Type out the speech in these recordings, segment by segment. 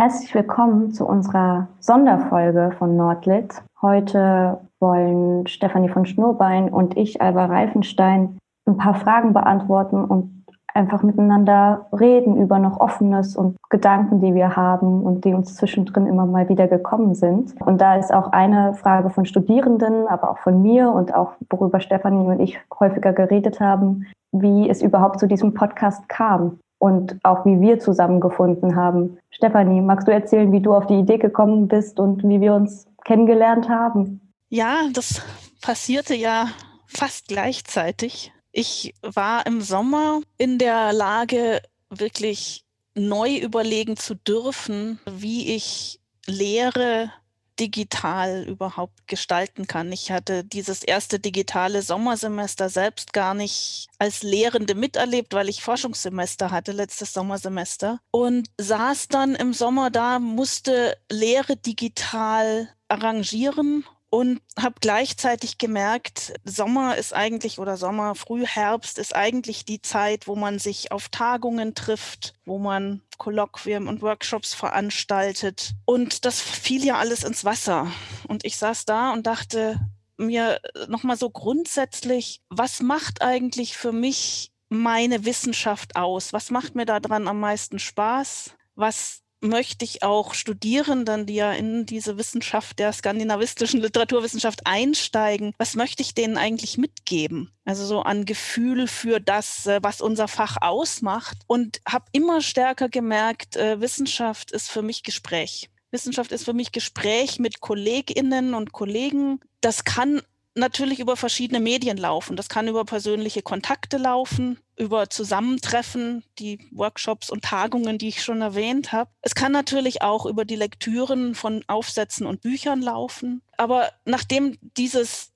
Herzlich willkommen zu unserer Sonderfolge von Nordlit. Heute wollen Stefanie von Schnurbein und ich, Alba Reifenstein, ein paar Fragen beantworten und einfach miteinander reden über noch Offenes und Gedanken, die wir haben und die uns zwischendrin immer mal wieder gekommen sind. Und da ist auch eine Frage von Studierenden, aber auch von mir und auch worüber Stefanie und ich häufiger geredet haben, wie es überhaupt zu diesem Podcast kam und auch wie wir zusammengefunden haben. Stefanie, magst du erzählen, wie du auf die Idee gekommen bist und wie wir uns kennengelernt haben? Ja, das passierte ja fast gleichzeitig. Ich war im Sommer in der Lage, wirklich neu überlegen zu dürfen, wie ich Lehre digital überhaupt gestalten kann. Ich hatte dieses erste digitale Sommersemester selbst gar nicht als Lehrende miterlebt, weil ich Forschungssemester hatte, letztes Sommersemester. Und saß dann im Sommer da, musste Lehre digital arrangieren und habe gleichzeitig gemerkt, Sommer ist eigentlich oder Sommer, Frühherbst ist eigentlich die Zeit, wo man sich auf Tagungen trifft, wo man Kolloquien und Workshops veranstaltet. Und das fiel ja alles ins Wasser. Und ich saß da und dachte mir nochmal so grundsätzlich, was macht eigentlich für mich meine Wissenschaft aus? Was macht mir daran am meisten Spaß? Was möchte ich auch Studierenden, die ja in diese Wissenschaft der skandinavistischen Literaturwissenschaft einsteigen, was möchte ich denen eigentlich mitgeben? Also so an Gefühl für das, äh, was unser Fach ausmacht. Und habe immer stärker gemerkt, äh, Wissenschaft ist für mich Gespräch. Wissenschaft ist für mich Gespräch mit Kolleginnen und Kollegen. Das kann natürlich über verschiedene Medien laufen. Das kann über persönliche Kontakte laufen, über Zusammentreffen, die Workshops und Tagungen, die ich schon erwähnt habe. Es kann natürlich auch über die Lektüren von Aufsätzen und Büchern laufen. Aber nachdem dieses,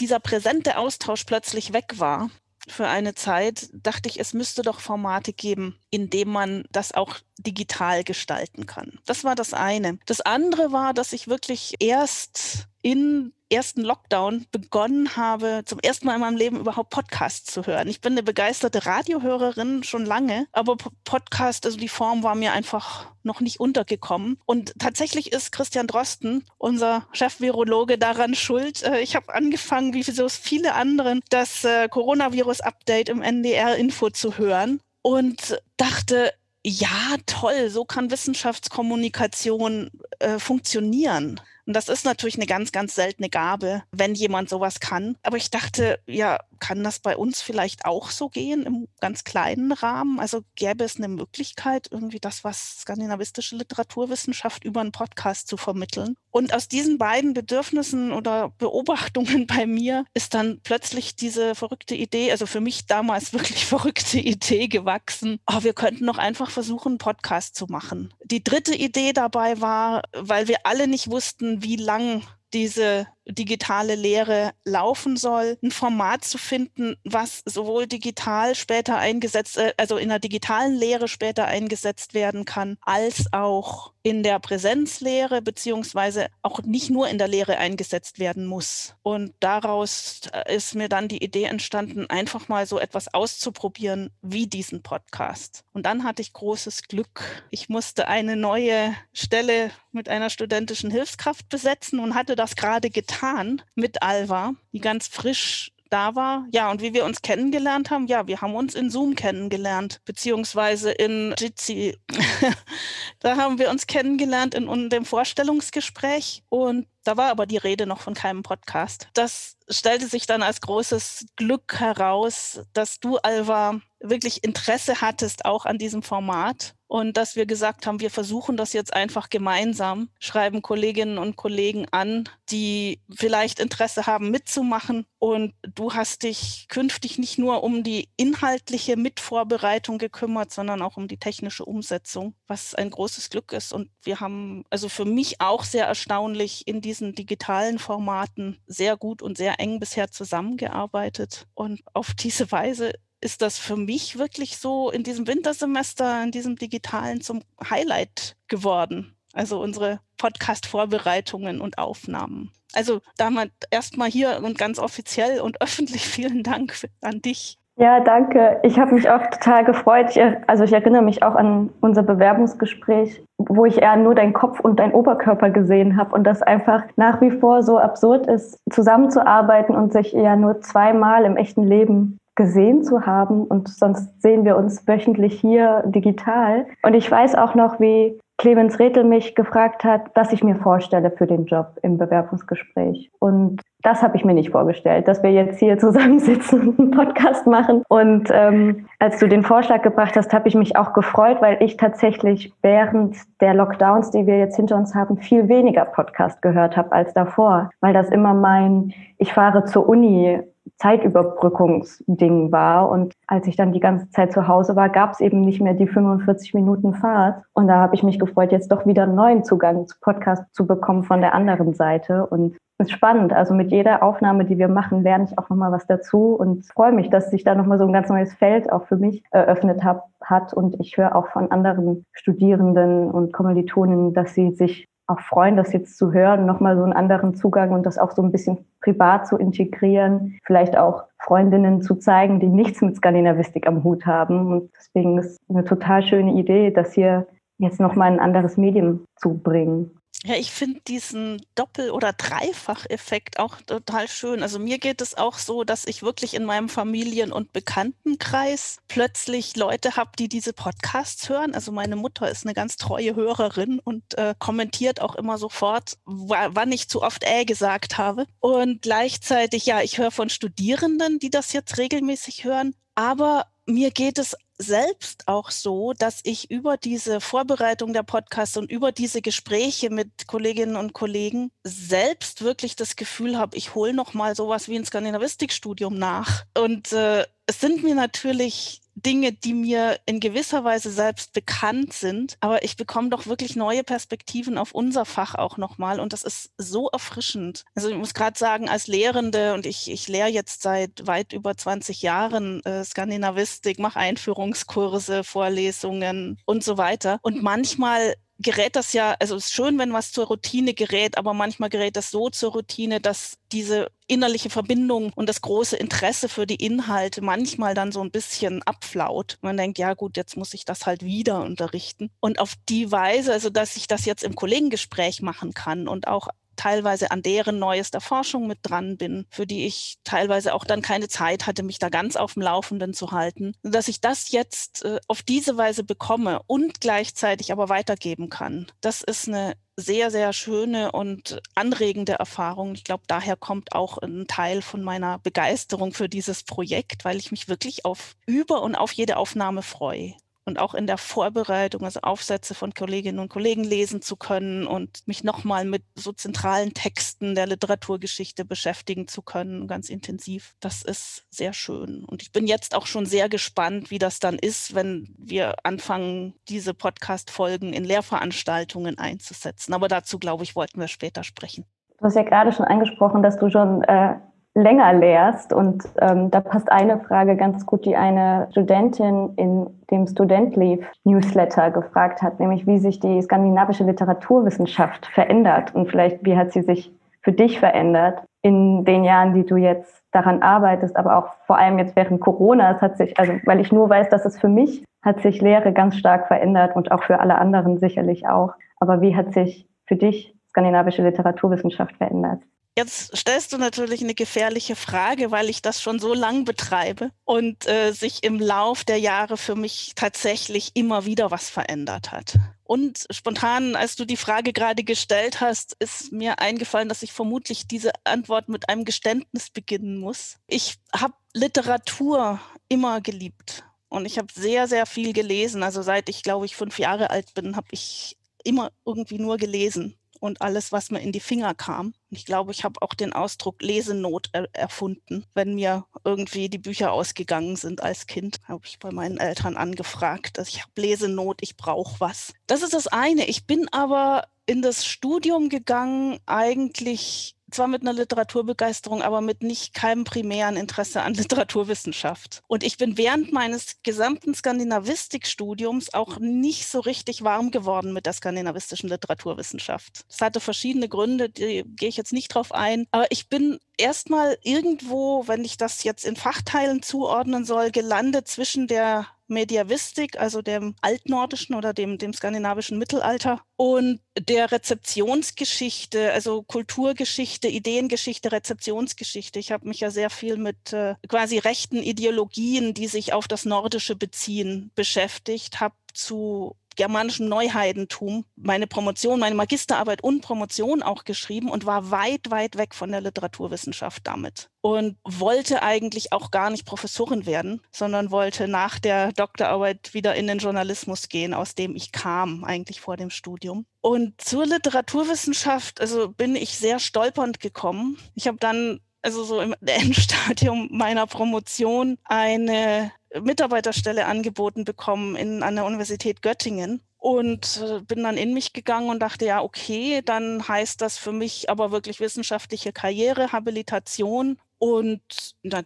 dieser präsente Austausch plötzlich weg war, für eine Zeit, dachte ich, es müsste doch Formate geben, in dem man das auch digital gestalten kann. Das war das eine. Das andere war, dass ich wirklich erst in ersten Lockdown begonnen habe, zum ersten Mal in meinem Leben überhaupt Podcasts zu hören. Ich bin eine begeisterte Radiohörerin schon lange, aber Podcast, also die Form war mir einfach noch nicht untergekommen. Und tatsächlich ist Christian Drosten, unser Chef-Virologe, daran schuld. Äh, ich habe angefangen, wie so viele anderen, das äh, Coronavirus-Update im NDR-Info zu hören und dachte, ja, toll, so kann Wissenschaftskommunikation äh, funktionieren. Und das ist natürlich eine ganz, ganz seltene Gabe, wenn jemand sowas kann. Aber ich dachte, ja, kann das bei uns vielleicht auch so gehen im ganz kleinen Rahmen? Also gäbe es eine Möglichkeit, irgendwie das, was skandinavistische Literaturwissenschaft über einen Podcast zu vermitteln? Und aus diesen beiden Bedürfnissen oder Beobachtungen bei mir ist dann plötzlich diese verrückte Idee, also für mich damals wirklich verrückte Idee gewachsen. Oh, wir könnten doch einfach versuchen, einen Podcast zu machen. Die dritte Idee dabei war, weil wir alle nicht wussten, wie lang diese digitale Lehre laufen soll, ein Format zu finden, was sowohl digital später eingesetzt, äh, also in der digitalen Lehre später eingesetzt werden kann, als auch in der Präsenzlehre, beziehungsweise auch nicht nur in der Lehre eingesetzt werden muss. Und daraus äh, ist mir dann die Idee entstanden, einfach mal so etwas auszuprobieren wie diesen Podcast. Und dann hatte ich großes Glück. Ich musste eine neue Stelle mit einer studentischen Hilfskraft besetzen und hatte das gerade getan mit Alva, die ganz frisch da war. Ja, und wie wir uns kennengelernt haben, ja, wir haben uns in Zoom kennengelernt, beziehungsweise in Jitsi. da haben wir uns kennengelernt in dem Vorstellungsgespräch und da war aber die Rede noch von keinem Podcast. Das stellte sich dann als großes Glück heraus, dass du, Alva, wirklich Interesse hattest auch an diesem Format und dass wir gesagt haben, wir versuchen das jetzt einfach gemeinsam, schreiben Kolleginnen und Kollegen an, die vielleicht Interesse haben mitzumachen. Und du hast dich künftig nicht nur um die inhaltliche Mitvorbereitung gekümmert, sondern auch um die technische Umsetzung, was ein großes Glück ist. Und wir haben also für mich auch sehr erstaunlich in diesen digitalen Formaten sehr gut und sehr eng bisher zusammengearbeitet. Und auf diese Weise ist das für mich wirklich so in diesem Wintersemester, in diesem digitalen zum Highlight geworden. Also unsere Podcast-Vorbereitungen und Aufnahmen. Also damit erstmal hier und ganz offiziell und öffentlich vielen Dank an dich Ja, danke. Ich habe mich auch total gefreut. Also ich erinnere mich auch an unser Bewerbungsgespräch, wo ich eher nur deinen Kopf und deinen Oberkörper gesehen habe und das einfach nach wie vor so absurd ist, zusammenzuarbeiten und sich eher nur zweimal im echten Leben gesehen zu haben und sonst sehen wir uns wöchentlich hier digital. Und ich weiß auch noch, wie Clemens Rethel mich gefragt hat, was ich mir vorstelle für den Job im Bewerbungsgespräch. Und das habe ich mir nicht vorgestellt, dass wir jetzt hier zusammensitzen und einen Podcast machen. Und ähm, als du den Vorschlag gebracht hast, habe ich mich auch gefreut, weil ich tatsächlich während der Lockdowns, die wir jetzt hinter uns haben, viel weniger Podcast gehört habe als davor, weil das immer mein, ich fahre zur Uni Zeitüberbrückungsding war. Und als ich dann die ganze Zeit zu Hause war, gab es eben nicht mehr die 45 Minuten Fahrt. Und da habe ich mich gefreut, jetzt doch wieder einen neuen Zugang zu Podcast zu bekommen von der anderen Seite. Und es ist spannend. Also mit jeder Aufnahme, die wir machen, lerne ich auch nochmal was dazu und freue mich, dass sich da nochmal so ein ganz neues Feld auch für mich eröffnet hab, hat. Und ich höre auch von anderen Studierenden und Kommilitonen, dass sie sich auch freuen, das jetzt zu hören, nochmal so einen anderen Zugang und das auch so ein bisschen privat zu integrieren, vielleicht auch Freundinnen zu zeigen, die nichts mit Skandinavistik am Hut haben. Und deswegen ist eine total schöne Idee, das hier jetzt nochmal ein anderes Medium zu bringen. Ja, ich finde diesen Doppel- oder Dreifach-Effekt auch total schön. Also mir geht es auch so, dass ich wirklich in meinem Familien- und Bekanntenkreis plötzlich Leute habe, die diese Podcasts hören. Also meine Mutter ist eine ganz treue Hörerin und äh, kommentiert auch immer sofort, wann ich zu oft äh gesagt habe. Und gleichzeitig, ja, ich höre von Studierenden, die das jetzt regelmäßig hören. Aber mir geht es selbst auch so, dass ich über diese Vorbereitung der Podcasts und über diese Gespräche mit Kolleginnen und Kollegen selbst wirklich das Gefühl habe, ich hole noch mal sowas wie ein Skandinavistikstudium nach. Und äh, es sind mir natürlich Dinge, die mir in gewisser Weise selbst bekannt sind, aber ich bekomme doch wirklich neue Perspektiven auf unser Fach auch nochmal und das ist so erfrischend. Also ich muss gerade sagen, als Lehrende und ich, ich lehre jetzt seit weit über 20 Jahren äh, Skandinavistik, mache Einführungskurse, Vorlesungen und so weiter und manchmal gerät das ja, also es ist schön, wenn was zur Routine gerät, aber manchmal gerät das so zur Routine, dass diese innerliche Verbindung und das große Interesse für die Inhalte manchmal dann so ein bisschen abflaut. Man denkt, ja gut, jetzt muss ich das halt wieder unterrichten. Und auf die Weise, also dass ich das jetzt im Kollegengespräch machen kann und auch teilweise an deren neuester Forschung mit dran bin, für die ich teilweise auch dann keine Zeit hatte, mich da ganz auf dem Laufenden zu halten, dass ich das jetzt äh, auf diese Weise bekomme und gleichzeitig aber weitergeben kann. Das ist eine sehr, sehr schöne und anregende Erfahrung. Ich glaube, daher kommt auch ein Teil von meiner Begeisterung für dieses Projekt, weil ich mich wirklich auf über und auf jede Aufnahme freue und auch in der Vorbereitung, also Aufsätze von Kolleginnen und Kollegen lesen zu können und mich nochmal mit so zentralen Texten der Literaturgeschichte beschäftigen zu können, ganz intensiv. Das ist sehr schön. Und ich bin jetzt auch schon sehr gespannt, wie das dann ist, wenn wir anfangen, diese Podcast-Folgen in Lehrveranstaltungen einzusetzen. Aber dazu, glaube ich, wollten wir später sprechen. Du hast ja gerade schon angesprochen, dass du schon äh, länger lehrst. Und ähm, da passt eine Frage ganz gut, die eine Studentin in dem Student Leave Newsletter gefragt hat, nämlich wie sich die skandinavische Literaturwissenschaft verändert und vielleicht wie hat sie sich für dich verändert in den Jahren, die du jetzt daran arbeitest, aber auch vor allem jetzt während Corona. Es hat sich, also weil ich nur weiß, dass es für mich hat sich Lehre ganz stark verändert und auch für alle anderen sicherlich auch. Aber wie hat sich für dich skandinavische Literaturwissenschaft verändert? Jetzt stellst du natürlich eine gefährliche Frage, weil ich das schon so lang betreibe und äh, sich im Lauf der Jahre für mich tatsächlich immer wieder was verändert hat. Und spontan, als du die Frage gerade gestellt hast, ist mir eingefallen, dass ich vermutlich diese Antwort mit einem Geständnis beginnen muss. Ich habe Literatur immer geliebt und ich habe sehr, sehr viel gelesen. Also seit ich, glaube ich, fünf Jahre alt bin, habe ich immer irgendwie nur gelesen und alles, was mir in die Finger kam. Ich glaube, ich habe auch den Ausdruck Lesenot er erfunden. Wenn mir irgendwie die Bücher ausgegangen sind als Kind, habe ich bei meinen Eltern angefragt, dass ich habe Lesenot, ich brauche was. Das ist das eine. Ich bin aber in das Studium gegangen, eigentlich zwar mit einer Literaturbegeisterung, aber mit nicht keinem primären Interesse an Literaturwissenschaft. Und ich bin während meines gesamten Skandinavistikstudiums auch nicht so richtig warm geworden mit der skandinavistischen Literaturwissenschaft. Es hatte verschiedene Gründe, die gehe ich jetzt nicht drauf ein. Aber ich bin erstmal irgendwo, wenn ich das jetzt in Fachteilen zuordnen soll, gelandet zwischen der Mediavistik, also dem altnordischen oder dem, dem skandinavischen Mittelalter und der Rezeptionsgeschichte, also Kulturgeschichte, Ideengeschichte, Rezeptionsgeschichte. Ich habe mich ja sehr viel mit äh, quasi rechten Ideologien, die sich auf das Nordische beziehen, beschäftigt, habe zu germanischem Neuheidentum meine Promotion, meine Magisterarbeit und Promotion auch geschrieben und war weit, weit weg von der Literaturwissenschaft damit. Und wollte eigentlich auch gar nicht Professorin werden, sondern wollte nach der Doktorarbeit wieder in den Journalismus gehen, aus dem ich kam, eigentlich vor dem Studium. Und zur Literaturwissenschaft, also bin ich sehr stolpernd gekommen. Ich habe dann also so im Endstadium meiner Promotion eine Mitarbeiterstelle angeboten bekommen in, an der Universität Göttingen und äh, bin dann in mich gegangen und dachte, ja, okay, dann heißt das für mich aber wirklich wissenschaftliche Karriere, Habilitation und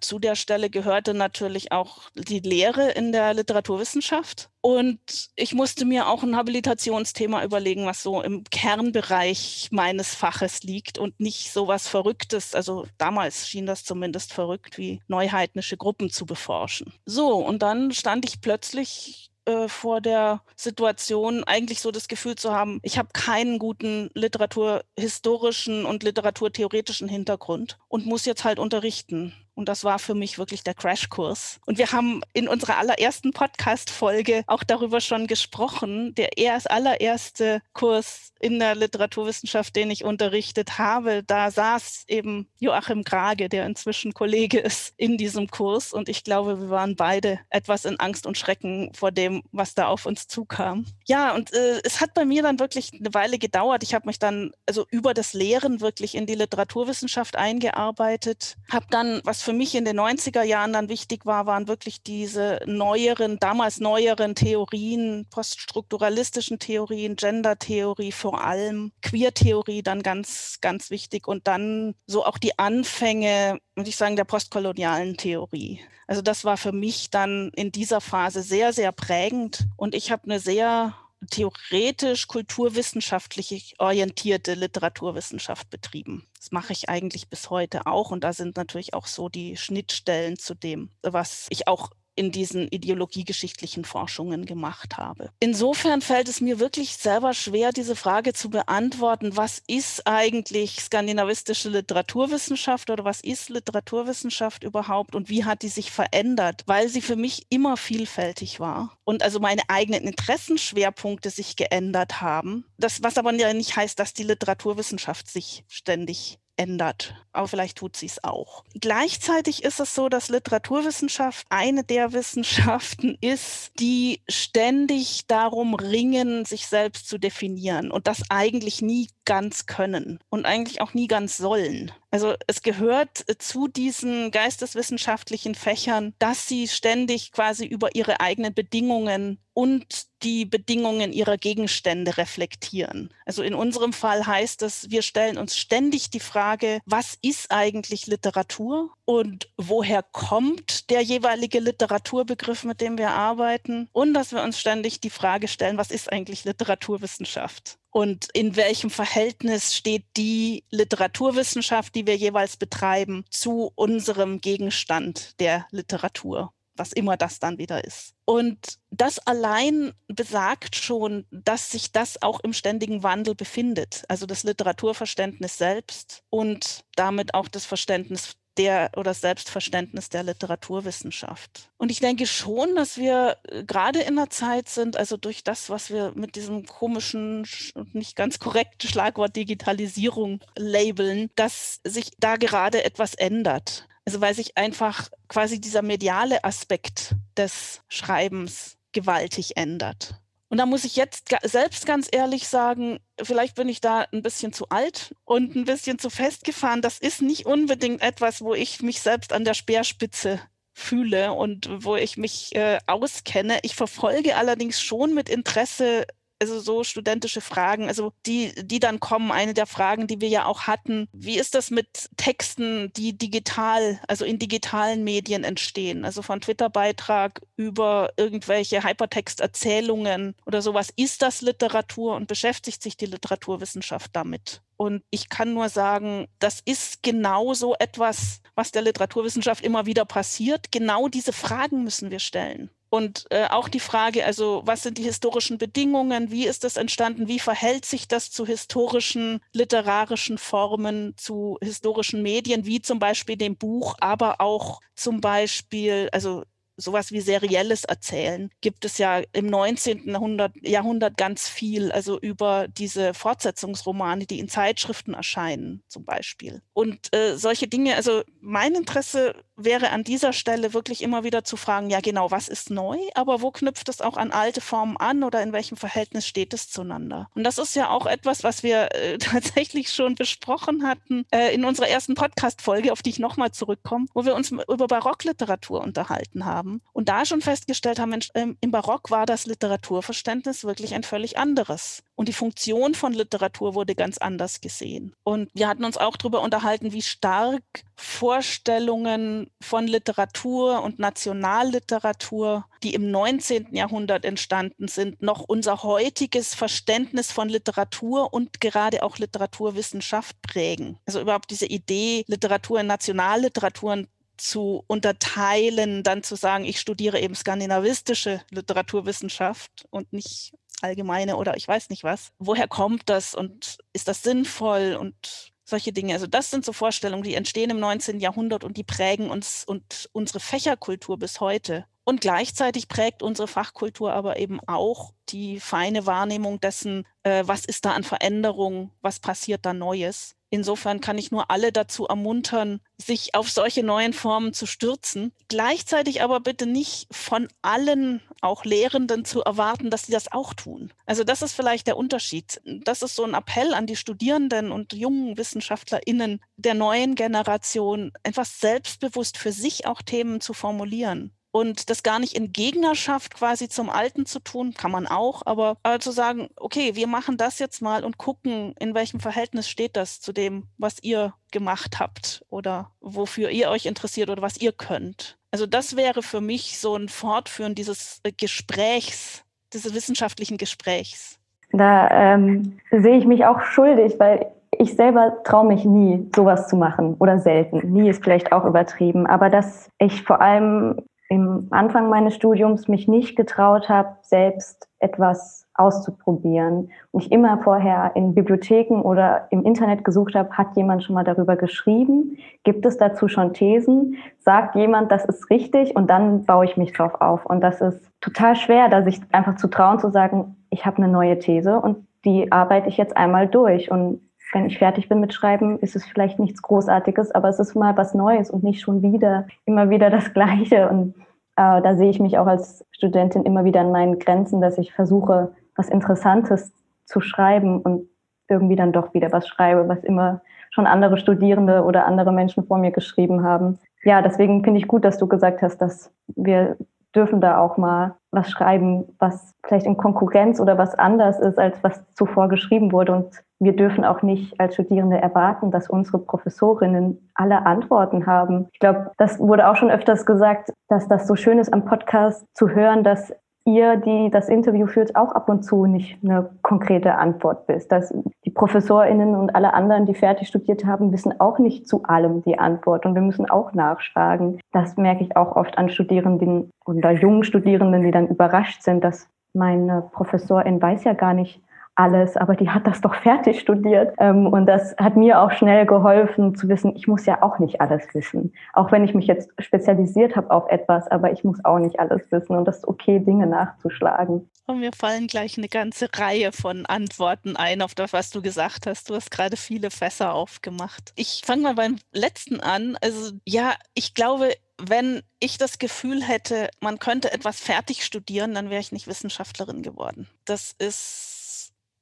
zu der Stelle gehörte natürlich auch die Lehre in der Literaturwissenschaft. Und ich musste mir auch ein Habilitationsthema überlegen, was so im Kernbereich meines Faches liegt und nicht so was Verrücktes. Also damals schien das zumindest verrückt, wie neuheidnische Gruppen zu beforschen. So, und dann stand ich plötzlich äh, vor der Situation, eigentlich so das Gefühl zu haben, ich habe keinen guten literaturhistorischen und literaturtheoretischen Hintergrund und muss jetzt halt unterrichten. Und das war für mich wirklich der Crashkurs. Und wir haben in unserer allerersten Podcast-Folge auch darüber schon gesprochen. Der erst allererste Kurs in der Literaturwissenschaft, den ich unterrichtet habe, da saß eben Joachim Grage, der inzwischen Kollege ist, in diesem Kurs. Und ich glaube, wir waren beide etwas in Angst und Schrecken vor dem, was da auf uns zukam. Ja, und äh, es hat bei mir dann wirklich eine Weile gedauert. Ich habe mich dann also über das Lehren wirklich in die Literaturwissenschaft eingearbeitet, habe dann was für mich in den 90er Jahren dann wichtig war, waren wirklich diese neueren, damals neueren Theorien, poststrukturalistischen Theorien, Gender-Theorie vor allem, Queer-Theorie dann ganz, ganz wichtig und dann so auch die Anfänge, würde ich sagen, der postkolonialen Theorie. Also das war für mich dann in dieser Phase sehr, sehr prägend und ich habe eine sehr theoretisch kulturwissenschaftlich orientierte Literaturwissenschaft betrieben. Das mache ich eigentlich bis heute auch und da sind natürlich auch so die Schnittstellen zu dem, was ich auch in diesen ideologiegeschichtlichen Forschungen gemacht habe. Insofern fällt es mir wirklich selber schwer, diese Frage zu beantworten, was ist eigentlich skandinavistische Literaturwissenschaft oder was ist Literaturwissenschaft überhaupt und wie hat die sich verändert, weil sie für mich immer vielfältig war und also meine eigenen Interessenschwerpunkte sich geändert haben. Das, was aber nicht heißt, dass die Literaturwissenschaft sich ständig ändert. Aber vielleicht tut sie es auch. Gleichzeitig ist es so, dass Literaturwissenschaft eine der Wissenschaften ist, die ständig darum ringen, sich selbst zu definieren und das eigentlich nie ganz können und eigentlich auch nie ganz sollen. Also es gehört zu diesen geisteswissenschaftlichen Fächern, dass sie ständig quasi über ihre eigenen Bedingungen und die Bedingungen ihrer Gegenstände reflektieren. Also in unserem Fall heißt es, wir stellen uns ständig die Frage, was ist eigentlich Literatur und woher kommt der jeweilige Literaturbegriff, mit dem wir arbeiten und dass wir uns ständig die Frage stellen, was ist eigentlich Literaturwissenschaft? Und in welchem Verhältnis steht die Literaturwissenschaft, die wir jeweils betreiben, zu unserem Gegenstand der Literatur, was immer das dann wieder ist. Und das allein besagt schon, dass sich das auch im ständigen Wandel befindet, also das Literaturverständnis selbst und damit auch das Verständnis der oder Selbstverständnis der Literaturwissenschaft. Und ich denke schon, dass wir äh, gerade in der Zeit sind, also durch das, was wir mit diesem komischen und nicht ganz korrekten Schlagwort Digitalisierung labeln, dass sich da gerade etwas ändert. Also weil sich einfach quasi dieser mediale Aspekt des Schreibens gewaltig ändert. Und da muss ich jetzt selbst ganz ehrlich sagen, vielleicht bin ich da ein bisschen zu alt und ein bisschen zu festgefahren. Das ist nicht unbedingt etwas, wo ich mich selbst an der Speerspitze fühle und wo ich mich äh, auskenne. Ich verfolge allerdings schon mit Interesse also so studentische Fragen, also die, die dann kommen. Eine der Fragen, die wir ja auch hatten, wie ist das mit Texten, die digital, also in digitalen Medien entstehen? Also von Twitter-Beitrag über irgendwelche Hypertext-Erzählungen oder sowas. Ist das Literatur und beschäftigt sich die Literaturwissenschaft damit? Und ich kann nur sagen, das ist genau so etwas, was der Literaturwissenschaft immer wieder passiert. Genau diese Fragen müssen wir stellen. Und äh, auch die Frage, also was sind die historischen Bedingungen, wie ist das entstanden, wie verhält sich das zu historischen literarischen Formen, zu historischen Medien, wie zum Beispiel dem Buch, aber auch zum Beispiel, also sowas wie serielles Erzählen gibt es ja im 19. Jahrhundert, Jahrhundert ganz viel, also über diese Fortsetzungsromane, die in Zeitschriften erscheinen zum Beispiel. Und äh, solche Dinge, also mein Interesse wäre an dieser Stelle wirklich immer wieder zu fragen, ja genau, was ist neu, aber wo knüpft es auch an alte Formen an oder in welchem Verhältnis steht es zueinander? Und das ist ja auch etwas, was wir äh, tatsächlich schon besprochen hatten äh, in unserer ersten Podcast-Folge, auf die ich nochmal zurückkomme, wo wir uns über Barockliteratur unterhalten haben und da schon festgestellt haben, ähm, im Barock war das Literaturverständnis wirklich ein völlig anderes. Und die Funktion von Literatur wurde ganz anders gesehen. Und wir hatten uns auch darüber unterhalten, wie stark Vorstellungen von Literatur und Nationalliteratur, die im 19. Jahrhundert entstanden sind, noch unser heutiges Verständnis von Literatur und gerade auch Literaturwissenschaft prägen. Also überhaupt diese Idee, Literatur in Nationalliteraturen zu unterteilen, dann zu sagen, ich studiere eben skandinavistische Literaturwissenschaft und nicht allgemeine oder ich weiß nicht was. Woher kommt das und ist das sinnvoll und solche Dinge. Also das sind so Vorstellungen, die entstehen im 19. Jahrhundert und die prägen uns und unsere Fächerkultur bis heute. Und gleichzeitig prägt unsere Fachkultur aber eben auch die feine Wahrnehmung dessen, äh, was ist da an Veränderung, was passiert da Neues. Insofern kann ich nur alle dazu ermuntern, sich auf solche neuen Formen zu stürzen. Gleichzeitig aber bitte nicht von allen, auch Lehrenden, zu erwarten, dass sie das auch tun. Also das ist vielleicht der Unterschied. Das ist so ein Appell an die Studierenden und jungen WissenschaftlerInnen der neuen Generation, etwas selbstbewusst für sich auch Themen zu formulieren und das gar nicht in Gegnerschaft quasi zum Alten zu tun, kann man auch, aber, aber zu sagen, okay, wir machen das jetzt mal und gucken, in welchem Verhältnis steht das zu dem, was ihr gemacht habt oder wofür ihr euch interessiert oder was ihr könnt. Also das wäre für mich so ein Fortführen dieses äh, Gesprächs, dieses wissenschaftlichen Gesprächs. Da ähm, sehe ich mich auch schuldig, weil ich selber traue mich nie, sowas zu machen oder selten. Nie ist vielleicht auch übertrieben, aber dass ich vor allem im Anfang meines Studiums mich nicht getraut habe, selbst etwas auszuprobieren und ich immer vorher in Bibliotheken oder im Internet gesucht habe, hat jemand schon mal darüber geschrieben? Gibt es dazu schon Thesen? Sagt jemand, das ist richtig und dann baue ich mich drauf auf. Und das ist total schwer, da sich einfach zu trauen, zu sagen, ich habe eine neue These und die arbeite ich jetzt einmal durch. Und wenn ich fertig bin mit Schreiben, ist es vielleicht nichts Großartiges, aber es ist mal was Neues und nicht schon wieder, immer wieder das Gleiche. Und äh, da sehe ich mich auch als Studentin immer wieder an meinen Grenzen, dass ich versuche, was Interessantes zu schreiben und irgendwie dann doch wieder was schreibe, was immer schon andere Studierende oder andere Menschen vor mir geschrieben haben. Ja, deswegen finde ich gut, dass du gesagt hast, dass wir dürfen da auch mal was schreiben, was vielleicht in Konkurrenz oder was anders ist, als was zuvor geschrieben wurde. Und wir dürfen auch nicht als Studierende erwarten, dass unsere Professorinnen alle Antworten haben. Ich glaube, das wurde auch schon öfters gesagt, dass das so schön ist am Podcast zu hören, dass ihr, die das Interview führt, auch ab und zu nicht eine konkrete Antwort bist. Dass ProfessorInnen und alle anderen, die fertig studiert haben, wissen auch nicht zu allem die Antwort und wir müssen auch nachfragen. Das merke ich auch oft an Studierenden oder jungen Studierenden, die dann überrascht sind, dass meine Professorin weiß ja gar nicht, alles, aber die hat das doch fertig studiert. Ähm, und das hat mir auch schnell geholfen zu wissen, ich muss ja auch nicht alles wissen. Auch wenn ich mich jetzt spezialisiert habe auf etwas, aber ich muss auch nicht alles wissen. Und das ist okay, Dinge nachzuschlagen. Und mir fallen gleich eine ganze Reihe von Antworten ein auf das, was du gesagt hast. Du hast gerade viele Fässer aufgemacht. Ich fange mal beim letzten an. Also ja, ich glaube, wenn ich das Gefühl hätte, man könnte etwas fertig studieren, dann wäre ich nicht Wissenschaftlerin geworden. Das ist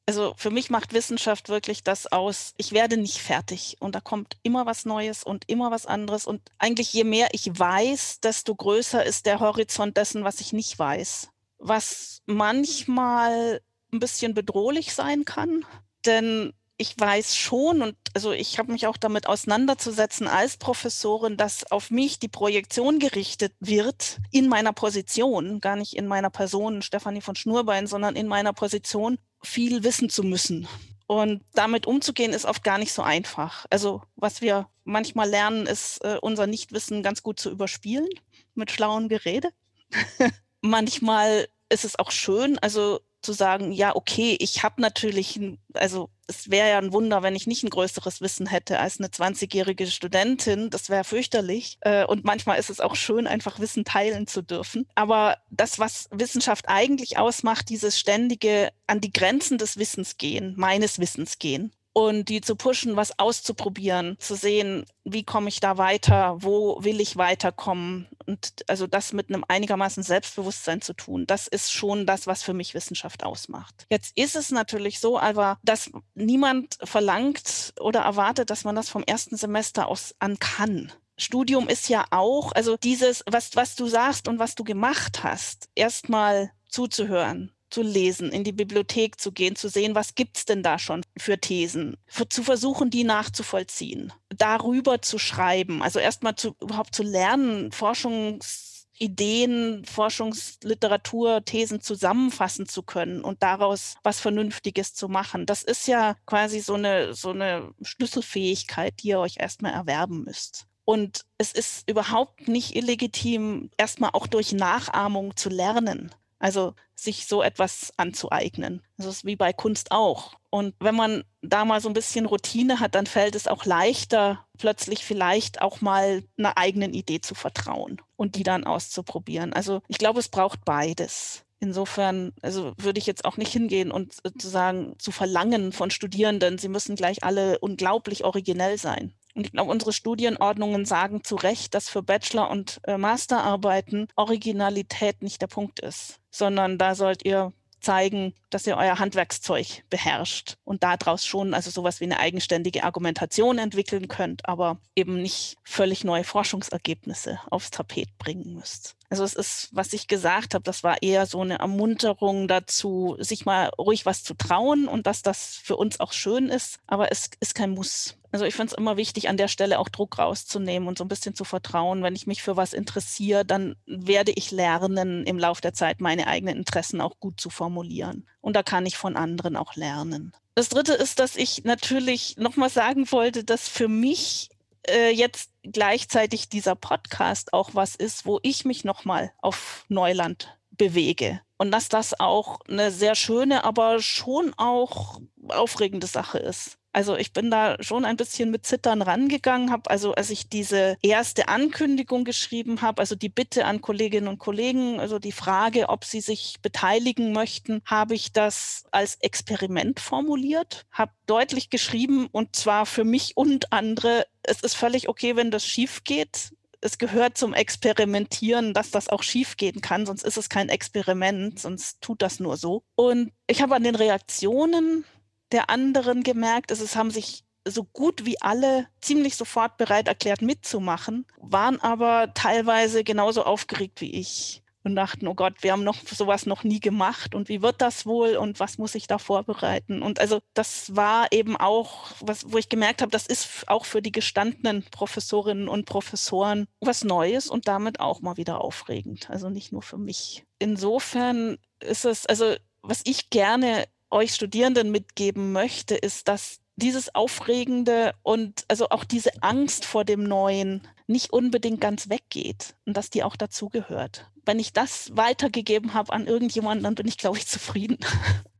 also für mich macht Wissenschaft wirklich das aus, ich werde nicht fertig und da kommt immer was Neues und immer was anderes und eigentlich je mehr ich weiß, desto größer ist der Horizont dessen, was ich nicht weiß. Was manchmal ein bisschen bedrohlich sein kann. Denn ich weiß schon und also ich habe mich auch damit auseinanderzusetzen als Professorin, dass auf mich die Projektion gerichtet wird in meiner Position, gar nicht in meiner Person Stefanie von Schnurbein, sondern in meiner Position viel wissen zu müssen. Und damit umzugehen ist oft gar nicht so einfach. Also was wir manchmal lernen, ist äh, unser Nichtwissen ganz gut zu überspielen mit schlauem Gerede. manchmal ist es auch schön, also zu sagen, ja, okay, ich habe natürlich, also es wäre ja ein Wunder, wenn ich nicht ein größeres Wissen hätte als eine 20-jährige Studentin. Das wäre fürchterlich. Äh, und manchmal ist es auch schön, einfach Wissen teilen zu dürfen. Aber das, was Wissenschaft eigentlich ausmacht, dieses ständige an die Grenzen des Wissens gehen, meines Wissens gehen, und die zu pushen, was auszuprobieren, zu sehen, wie komme ich da weiter, wo will ich weiterkommen und also das mit einem einigermaßen Selbstbewusstsein zu tun, das ist schon das, was für mich Wissenschaft ausmacht. Jetzt ist es natürlich so, aber dass niemand verlangt oder erwartet, dass man das vom ersten Semester aus an kann. Studium ist ja auch, also dieses, was, was du sagst und was du gemacht hast, erstmal zuzuhören, zu lesen, in die Bibliothek zu gehen, zu sehen, was gibt's denn da schon für Thesen, für, zu versuchen, die nachzuvollziehen, darüber zu schreiben, also erstmal zu, überhaupt zu lernen, Forschungsideen, Forschungsliteratur, Thesen zusammenfassen zu können und daraus was Vernünftiges zu machen. Das ist ja quasi so eine, so eine Schlüsselfähigkeit, die ihr euch erstmal erwerben müsst. Und es ist überhaupt nicht illegitim, erstmal auch durch Nachahmung zu lernen. Also sich so etwas anzueignen. Das ist wie bei Kunst auch. Und wenn man da mal so ein bisschen Routine hat, dann fällt es auch leichter, plötzlich vielleicht auch mal einer eigenen Idee zu vertrauen und die dann auszuprobieren. Also ich glaube, es braucht beides. Insofern, also würde ich jetzt auch nicht hingehen und sozusagen zu verlangen von Studierenden, sie müssen gleich alle unglaublich originell sein. Und ich glaube, unsere Studienordnungen sagen zu Recht, dass für Bachelor- und äh, Masterarbeiten Originalität nicht der Punkt ist, sondern da sollt ihr zeigen, dass ihr euer Handwerkszeug beherrscht und daraus schon also sowas wie eine eigenständige Argumentation entwickeln könnt, aber eben nicht völlig neue Forschungsergebnisse aufs Tapet bringen müsst. Also es ist, was ich gesagt habe, das war eher so eine Ermunterung dazu, sich mal ruhig was zu trauen und dass das für uns auch schön ist, aber es ist kein Muss. Also ich finde es immer wichtig, an der Stelle auch Druck rauszunehmen und so ein bisschen zu vertrauen. Wenn ich mich für was interessiere, dann werde ich lernen, im Laufe der Zeit meine eigenen Interessen auch gut zu formulieren. Und da kann ich von anderen auch lernen. Das Dritte ist, dass ich natürlich nochmal sagen wollte, dass für mich äh, jetzt gleichzeitig dieser Podcast auch was ist, wo ich mich nochmal auf Neuland bewege. Und dass das auch eine sehr schöne, aber schon auch aufregende Sache ist. Also ich bin da schon ein bisschen mit Zittern rangegangen, habe also als ich diese erste Ankündigung geschrieben habe, also die Bitte an Kolleginnen und Kollegen, also die Frage, ob sie sich beteiligen möchten, habe ich das als Experiment formuliert, habe deutlich geschrieben und zwar für mich und andere, es ist völlig okay, wenn das schief geht es gehört zum Experimentieren, dass das auch schiefgehen kann, sonst ist es kein Experiment, sonst tut das nur so. Und ich habe an den Reaktionen der anderen gemerkt, es haben sich so gut wie alle ziemlich sofort bereit erklärt mitzumachen, waren aber teilweise genauso aufgeregt wie ich und dachten, oh Gott, wir haben noch sowas noch nie gemacht und wie wird das wohl und was muss ich da vorbereiten? Und also das war eben auch, was, wo ich gemerkt habe, das ist auch für die gestandenen Professorinnen und Professoren was Neues und damit auch mal wieder aufregend. Also nicht nur für mich. Insofern ist es, also was ich gerne euch Studierenden mitgeben möchte, ist, dass dieses Aufregende und also auch diese Angst vor dem Neuen nicht unbedingt ganz weggeht und dass die auch dazugehört. Wenn ich das weitergegeben habe an irgendjemanden, dann bin ich, glaube ich, zufrieden.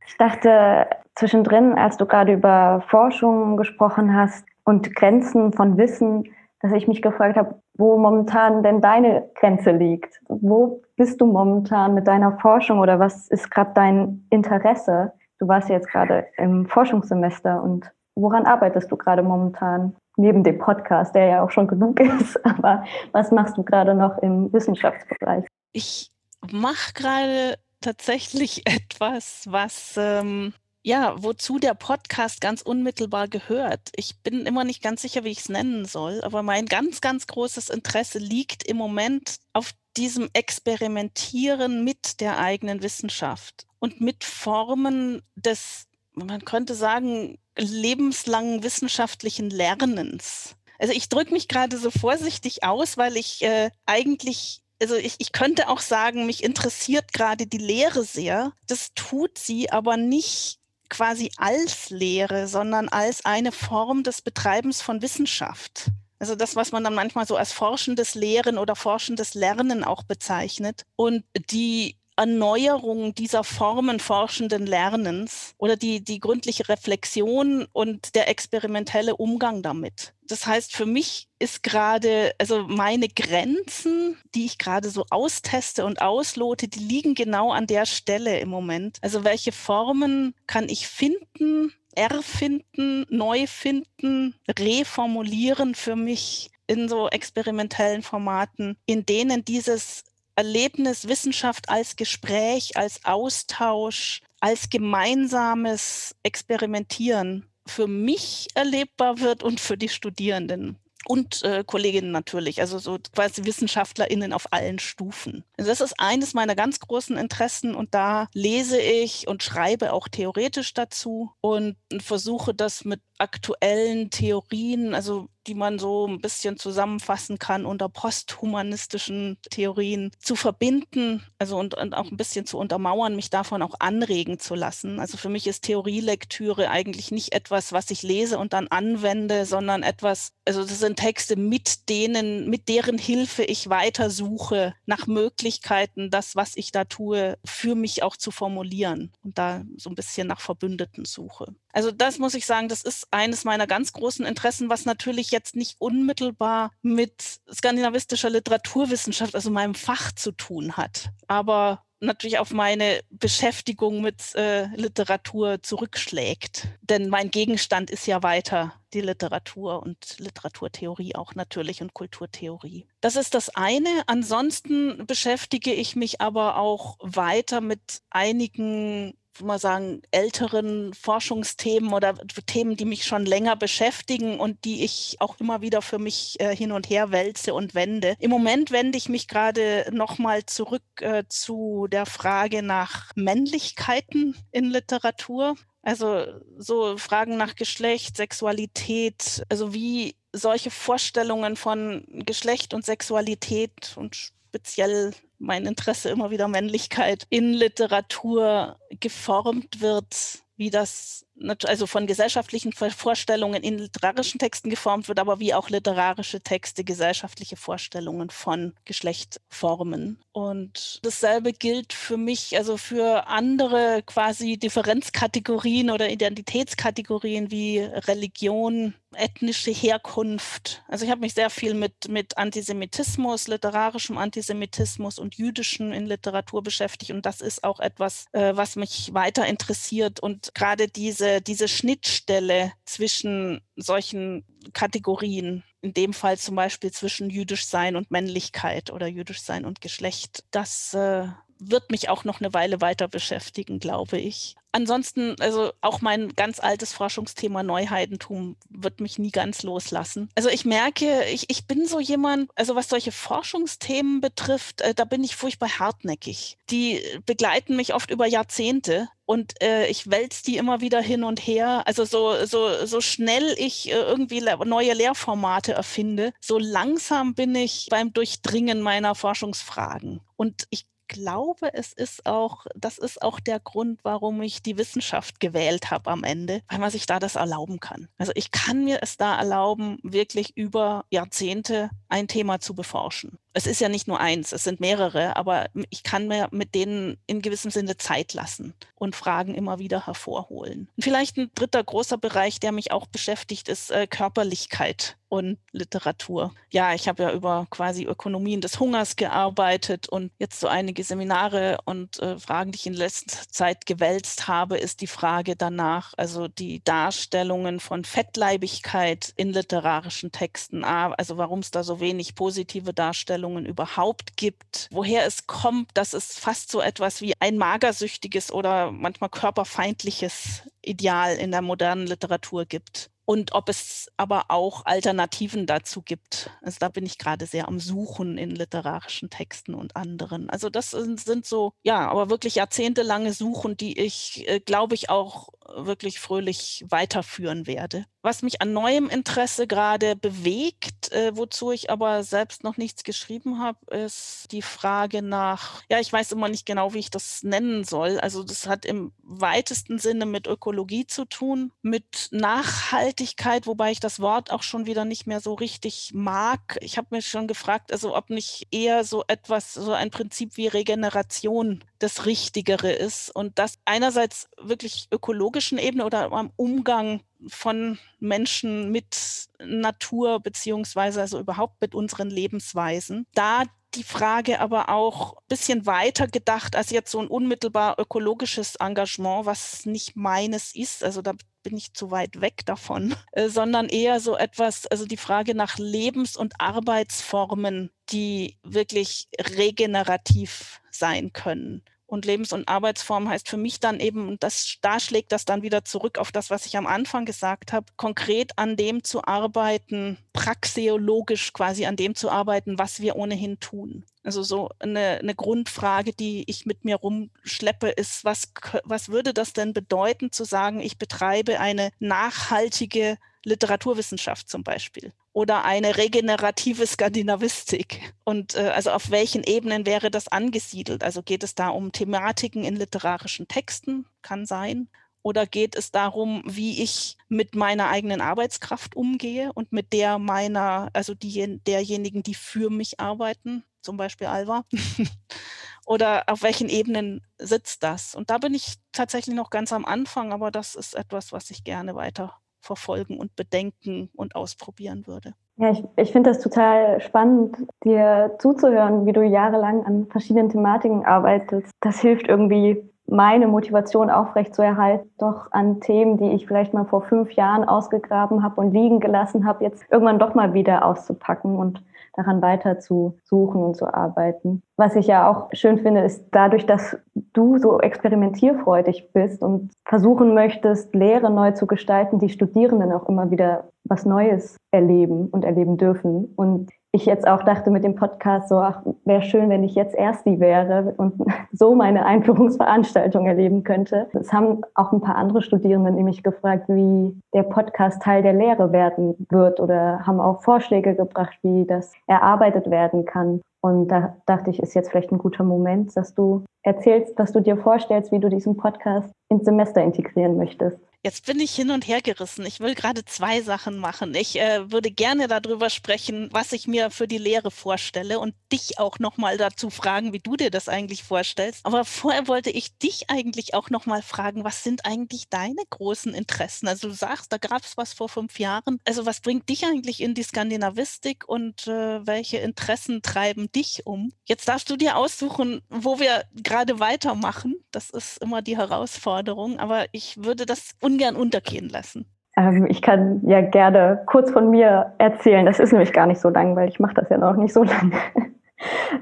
Ich dachte zwischendrin, als du gerade über Forschung gesprochen hast und Grenzen von Wissen, dass ich mich gefragt habe, wo momentan denn deine Grenze liegt. Wo bist du momentan mit deiner Forschung oder was ist gerade dein Interesse? Du warst jetzt gerade im Forschungssemester und woran arbeitest du gerade momentan? Neben dem Podcast, der ja auch schon genug ist, aber was machst du gerade noch im Wissenschaftsbereich? Ich mache gerade tatsächlich etwas, was ähm, ja, wozu der Podcast ganz unmittelbar gehört. Ich bin immer nicht ganz sicher, wie ich es nennen soll, aber mein ganz, ganz großes Interesse liegt im Moment auf diesem Experimentieren mit der eigenen Wissenschaft und mit Formen des, man könnte sagen, lebenslangen wissenschaftlichen Lernens. Also ich drücke mich gerade so vorsichtig aus, weil ich äh, eigentlich, also ich, ich könnte auch sagen, mich interessiert gerade die Lehre sehr. Das tut sie aber nicht quasi als Lehre, sondern als eine Form des Betreibens von Wissenschaft. Also das, was man dann manchmal so als forschendes Lehren oder forschendes Lernen auch bezeichnet. Und die Erneuerung dieser Formen forschenden Lernens oder die, die gründliche Reflexion und der experimentelle Umgang damit. Das heißt, für mich ist gerade, also meine Grenzen, die ich gerade so austeste und auslote, die liegen genau an der Stelle im Moment. Also welche Formen kann ich finden, erfinden, neu finden, reformulieren für mich in so experimentellen Formaten, in denen dieses Erlebnis Wissenschaft als Gespräch, als Austausch, als gemeinsames Experimentieren für mich erlebbar wird und für die Studierenden und äh, Kolleginnen natürlich, also so quasi WissenschaftlerInnen auf allen Stufen. Also das ist eines meiner ganz großen Interessen und da lese ich und schreibe auch theoretisch dazu und versuche das mit aktuellen Theorien, also die man so ein bisschen zusammenfassen kann unter posthumanistischen Theorien zu verbinden, also und, und, auch ein bisschen zu untermauern, mich davon auch anregen zu lassen. Also für mich ist Theorielektüre eigentlich nicht etwas, was ich lese und dann anwende, sondern etwas, also das sind Texte, mit denen, mit deren Hilfe ich weitersuche nach Möglichkeiten, das, was ich da tue, für mich auch zu formulieren und da so ein bisschen nach Verbündeten suche. Also das muss ich sagen, das ist eines meiner ganz großen Interessen, was natürlich jetzt nicht unmittelbar mit skandinavistischer Literaturwissenschaft, also meinem Fach zu tun hat, aber natürlich auf meine Beschäftigung mit äh, Literatur zurückschlägt. Denn mein Gegenstand ist ja weiter die Literatur und Literaturtheorie auch natürlich und Kulturtheorie. Das ist das eine. Ansonsten beschäftige ich mich aber auch weiter mit einigen mal sagen, älteren Forschungsthemen oder Themen, die mich schon länger beschäftigen und die ich auch immer wieder für mich äh, hin und her wälze und wende. Im Moment wende ich mich gerade nochmal zurück äh, zu der Frage nach Männlichkeiten in Literatur. Also so Fragen nach Geschlecht, Sexualität, also wie solche Vorstellungen von Geschlecht und Sexualität und speziell mein Interesse immer wieder Männlichkeit in Literatur geformt wird, wie das also von gesellschaftlichen Vorstellungen in literarischen Texten geformt wird, aber wie auch literarische Texte gesellschaftliche Vorstellungen von Geschlecht formen. Und dasselbe gilt für mich, also für andere quasi Differenzkategorien oder Identitätskategorien wie Religion, ethnische Herkunft. Also ich habe mich sehr viel mit, mit Antisemitismus, literarischem Antisemitismus und jüdischen in Literatur beschäftigt. Und das ist auch etwas, äh, was mich weiter interessiert. Und gerade diese diese, Schnittstelle zwischen solchen Kategorien, in dem Fall zum Beispiel zwischen jüdisch sein und Männlichkeit oder jüdisch sein und Geschlecht, das äh, wird mich auch noch eine Weile weiter beschäftigen, glaube ich. Ansonsten, also auch mein ganz altes Forschungsthema Neuheidentum wird mich nie ganz loslassen. Also ich merke, ich, ich bin so jemand, also was solche Forschungsthemen betrifft, äh, da bin ich furchtbar hartnäckig. Die begleiten mich oft über Jahrzehnte und äh, ich wälze die immer wieder hin und her. Also so, so, so schnell ich äh, irgendwie neue Lehrformate erfinde, so langsam bin ich beim Durchdringen meiner Forschungsfragen. Und ich glaube, es ist auch, das ist auch der Grund, warum ich die Wissenschaft gewählt habe am Ende, weil man sich da das erlauben kann. Also ich kann mir es da erlauben, wirklich über Jahrzehnte ein Thema zu beforschen. Es ist ja nicht nur eins, es sind mehrere, aber ich kann mir mit denen in gewissem Sinne Zeit lassen und Fragen immer wieder hervorholen. Und vielleicht ein dritter großer Bereich, der mich auch beschäftigt, ist äh, Körperlichkeit und Literatur. Ja, ich habe ja über quasi Ökonomien des Hungers gearbeitet und jetzt so einige Seminare und äh, Fragen, die ich in letzter Zeit gewälzt habe, ist die Frage danach, also die Darstellungen von Fettleibigkeit in literarischen Texten, also warum es da so wenig positive Darstellungen überhaupt gibt, woher es kommt, dass es fast so etwas wie ein magersüchtiges oder manchmal körperfeindliches Ideal in der modernen Literatur gibt und ob es aber auch Alternativen dazu gibt. Also da bin ich gerade sehr am Suchen in literarischen Texten und anderen. Also das sind so, ja, aber wirklich jahrzehntelange Suchen, die ich, äh, glaube ich, auch wirklich fröhlich weiterführen werde. Was mich an neuem Interesse gerade bewegt, äh, wozu ich aber selbst noch nichts geschrieben habe, ist die Frage nach, ja, ich weiß immer nicht genau, wie ich das nennen soll. Also das hat im weitesten Sinne mit Ökologie zu tun, mit Nachhaltigkeit, wobei ich das Wort auch schon wieder nicht mehr so richtig mag. Ich habe mir schon gefragt, also ob nicht eher so etwas, so ein Prinzip wie Regeneration das Richtigere ist und das einerseits wirklich ökologischen Ebene oder am Umgang von Menschen mit Natur beziehungsweise also überhaupt mit unseren Lebensweisen. Da die Frage aber auch ein bisschen weiter gedacht als jetzt so ein unmittelbar ökologisches Engagement, was nicht meines ist. Also da bin ich zu weit weg davon, äh, sondern eher so etwas, also die Frage nach Lebens- und Arbeitsformen, die wirklich regenerativ sein können. Und Lebens- und Arbeitsform heißt für mich dann eben, und das, da schlägt das dann wieder zurück auf das, was ich am Anfang gesagt habe, konkret an dem zu arbeiten, praxeologisch quasi an dem zu arbeiten, was wir ohnehin tun. Also so eine, eine Grundfrage, die ich mit mir rumschleppe, ist, was, was würde das denn bedeuten zu sagen, ich betreibe eine nachhaltige Literaturwissenschaft zum Beispiel oder eine regenerative Skandinavistik? Und äh, also auf welchen Ebenen wäre das angesiedelt? Also geht es da um Thematiken in literarischen Texten? Kann sein. Oder geht es darum, wie ich mit meiner eigenen Arbeitskraft umgehe und mit der meiner, also die, derjenigen, die für mich arbeiten, zum Beispiel Alva? Oder auf welchen Ebenen sitzt das? Und da bin ich tatsächlich noch ganz am Anfang, aber das ist etwas, was ich gerne weiter verfolgen und bedenken und ausprobieren würde. Ja, ich, ich finde das total spannend, dir zuzuhören, wie du jahrelang an verschiedenen Thematiken arbeitest. Das hilft irgendwie, meine Motivation aufrechtzuerhalten, doch an Themen, die ich vielleicht mal vor fünf Jahren ausgegraben habe und liegen gelassen habe, jetzt irgendwann doch mal wieder auszupacken und daran weiter zu suchen und zu arbeiten. Was ich ja auch schön finde, ist dadurch, dass du so experimentierfreudig bist und versuchen möchtest, Lehre neu zu gestalten, die Studierenden auch immer wieder was Neues erleben und erleben dürfen. Und ich jetzt auch dachte mit dem Podcast so, ach, wäre schön, wenn ich jetzt erst die wäre und so meine Einführungsveranstaltung erleben könnte. Es haben auch ein paar andere Studierende nämlich gefragt, wie der Podcast Teil der Lehre werden wird oder haben auch Vorschläge gebracht, wie das erarbeitet werden kann. Und da dachte ich, ist jetzt vielleicht ein guter Moment, dass du erzählst, was du dir vorstellst, wie du diesen Podcast ins Semester integrieren möchtest. Jetzt bin ich hin und her gerissen. Ich will gerade zwei Sachen machen. Ich äh, würde gerne darüber sprechen, was ich mir für die Lehre vorstelle und dich auch nochmal dazu fragen, wie du dir das eigentlich vorstellst. Aber vorher wollte ich dich eigentlich auch nochmal fragen, was sind eigentlich deine großen Interessen? Also du sagst, da gab es was vor fünf Jahren. Also was bringt dich eigentlich in die Skandinavistik und äh, welche Interessen treiben dich um? Jetzt darfst du dir aussuchen, wo wir gerade weitermachen. Das ist immer die Herausforderung. Aber ich würde das ungern untergehen lassen? Ähm, ich kann ja gerne kurz von mir erzählen. Das ist nämlich gar nicht so lang, weil ich mache das ja noch nicht so lange.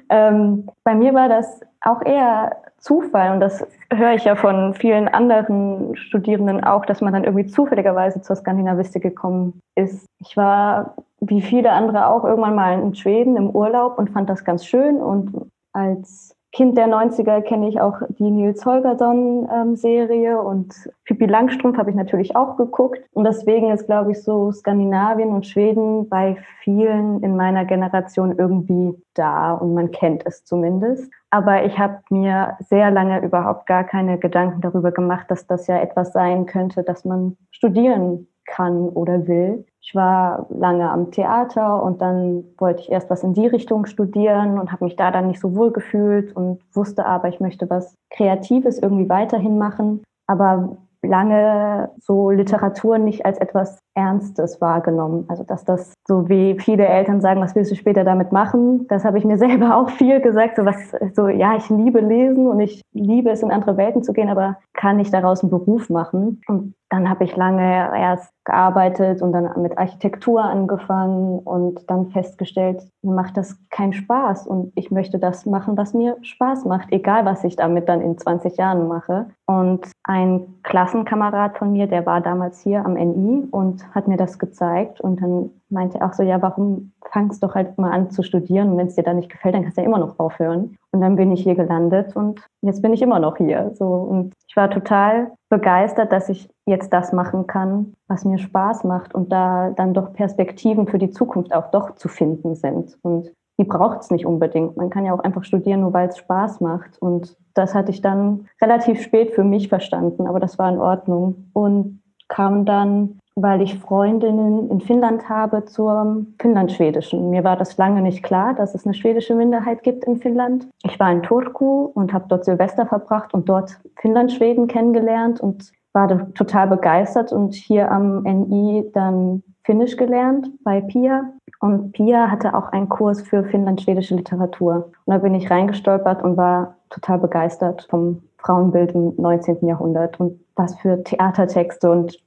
ähm, bei mir war das auch eher Zufall und das höre ich ja von vielen anderen Studierenden auch, dass man dann irgendwie zufälligerweise zur Skandinavistik gekommen ist. Ich war wie viele andere auch irgendwann mal in Schweden im Urlaub und fand das ganz schön und als Kind der 90er kenne ich auch die Nils Holgersson-Serie ähm, und Pippi Langstrumpf habe ich natürlich auch geguckt. Und deswegen ist, glaube ich, so Skandinavien und Schweden bei vielen in meiner Generation irgendwie da und man kennt es zumindest. Aber ich habe mir sehr lange überhaupt gar keine Gedanken darüber gemacht, dass das ja etwas sein könnte, dass man studieren kann oder will. Ich war lange am Theater und dann wollte ich erst was in die Richtung studieren und habe mich da dann nicht so wohl gefühlt und wusste aber, ich möchte was Kreatives irgendwie weiterhin machen. Aber lange so Literatur nicht als etwas Ernstes wahrgenommen. Also dass das so wie viele Eltern sagen, was willst du später damit machen? Das habe ich mir selber auch viel gesagt. So was, so ja, ich liebe lesen und ich liebe es in andere Welten zu gehen, aber kann ich daraus einen Beruf machen? Und dann habe ich lange erst gearbeitet und dann mit Architektur angefangen und dann festgestellt, mir macht das keinen Spaß und ich möchte das machen, was mir Spaß macht, egal was ich damit dann in 20 Jahren mache. Und ein Klassenkamerad von mir, der war damals hier am NI und hat mir das gezeigt und dann meinte er auch so, ja, warum fangst doch halt mal an zu studieren und wenn es dir da nicht gefällt, dann kannst du ja immer noch aufhören. Und dann bin ich hier gelandet und jetzt bin ich immer noch hier. So und ich war total begeistert, dass ich jetzt das machen kann, was mir Spaß macht und da dann doch Perspektiven für die Zukunft auch doch zu finden sind. Und die braucht es nicht unbedingt. Man kann ja auch einfach studieren, nur weil es Spaß macht. Und das hatte ich dann relativ spät für mich verstanden, aber das war in Ordnung. Und kam dann, weil ich Freundinnen in Finnland habe, zur Finnlandschwedischen. Mir war das lange nicht klar, dass es eine schwedische Minderheit gibt in Finnland. Ich war in Turku und habe dort Silvester verbracht und dort Finnlandschweden kennengelernt und war total begeistert und hier am NI dann Finnisch gelernt bei Pia. Und Pia hatte auch einen Kurs für finnlandschwedische Literatur. Und da bin ich reingestolpert und war total begeistert vom Frauenbild im 19. Jahrhundert und was für Theatertexte und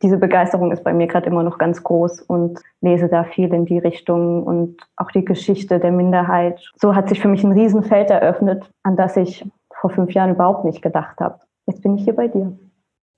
diese Begeisterung ist bei mir gerade immer noch ganz groß und lese da viel in die Richtung und auch die Geschichte der Minderheit. So hat sich für mich ein Riesenfeld eröffnet, an das ich vor fünf Jahren überhaupt nicht gedacht habe. Jetzt bin ich hier bei dir.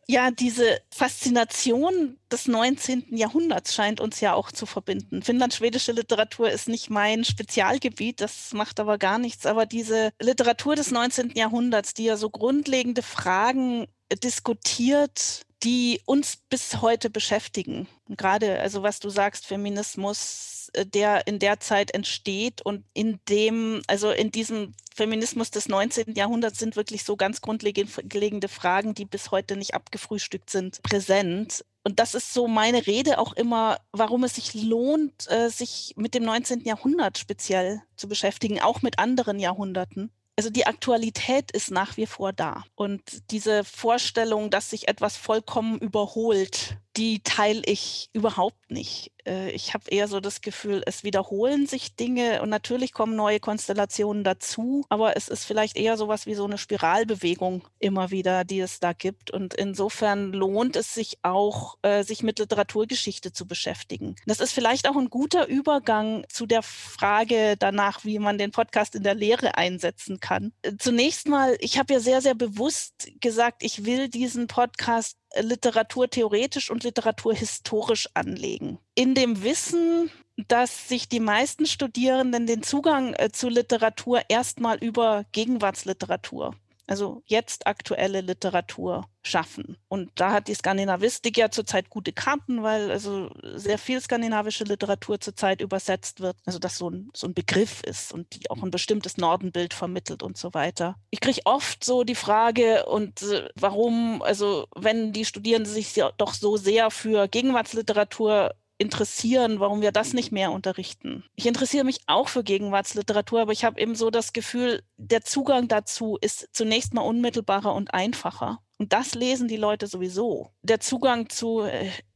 Ja, diese Faszination des 19. Jahrhunderts scheint uns ja auch zu verbinden. Finnland-schwedische Literatur ist nicht mein Spezialgebiet, das macht aber gar nichts. Aber diese Literatur des 19. Jahrhunderts, die ja so grundlegende Fragen diskutiert, die uns bis heute beschäftigen. Gerade, also was du sagst, Feminismus, äh, der in der Zeit entsteht und in dem, also in diesem Feminismus des 19. Jahrhunderts sind wirklich so ganz grundlegende Fragen, die bis heute nicht abgefrühstückt sind, präsent. Und das ist so meine Rede auch immer, warum es sich lohnt, äh, sich mit dem 19. Jahrhundert speziell zu beschäftigen, auch mit anderen Jahrhunderten also die Aktualität ist nach wie vor da. Und diese Vorstellung, dass sich etwas vollkommen überholt, die teile ich überhaupt nicht. Äh, ich habe eher so das Gefühl, es wiederholen sich Dinge und natürlich kommen neue Konstellationen dazu, aber es ist vielleicht eher so was wie so eine Spiralbewegung immer wieder, die es da gibt. Und insofern lohnt es sich auch, äh, sich mit Literaturgeschichte zu beschäftigen. Das ist vielleicht auch ein guter Übergang zu der Frage danach, wie man den Podcast in der Lehre einsetzen kann. Äh, zunächst mal, ich habe ja sehr, sehr bewusst gesagt, ich will diesen Podcast literaturtheoretisch und literaturhistorisch anlegen. In dem Wissen, dass sich die meisten Studierenden den Zugang äh, zu Literatur erstmal über Gegenwartsliteratur also jetzt aktuelle Literatur schaffen. Und da hat die Skandinavistik ja zurzeit gute Karten, weil also sehr viel skandinavische Literatur zurzeit übersetzt wird. Also das so ein, so ein Begriff ist und die auch ein bestimmtes Nordenbild vermittelt und so weiter. Ich kriege oft so die Frage, und äh, warum, also wenn die Studierenden sich doch so sehr für Gegenwartsliteratur interessieren, warum wir das nicht mehr unterrichten. Ich interessiere mich auch für Gegenwartsliteratur, aber ich habe eben so das Gefühl, der Zugang dazu ist zunächst mal unmittelbarer und einfacher. Und das lesen die Leute sowieso. Der Zugang zu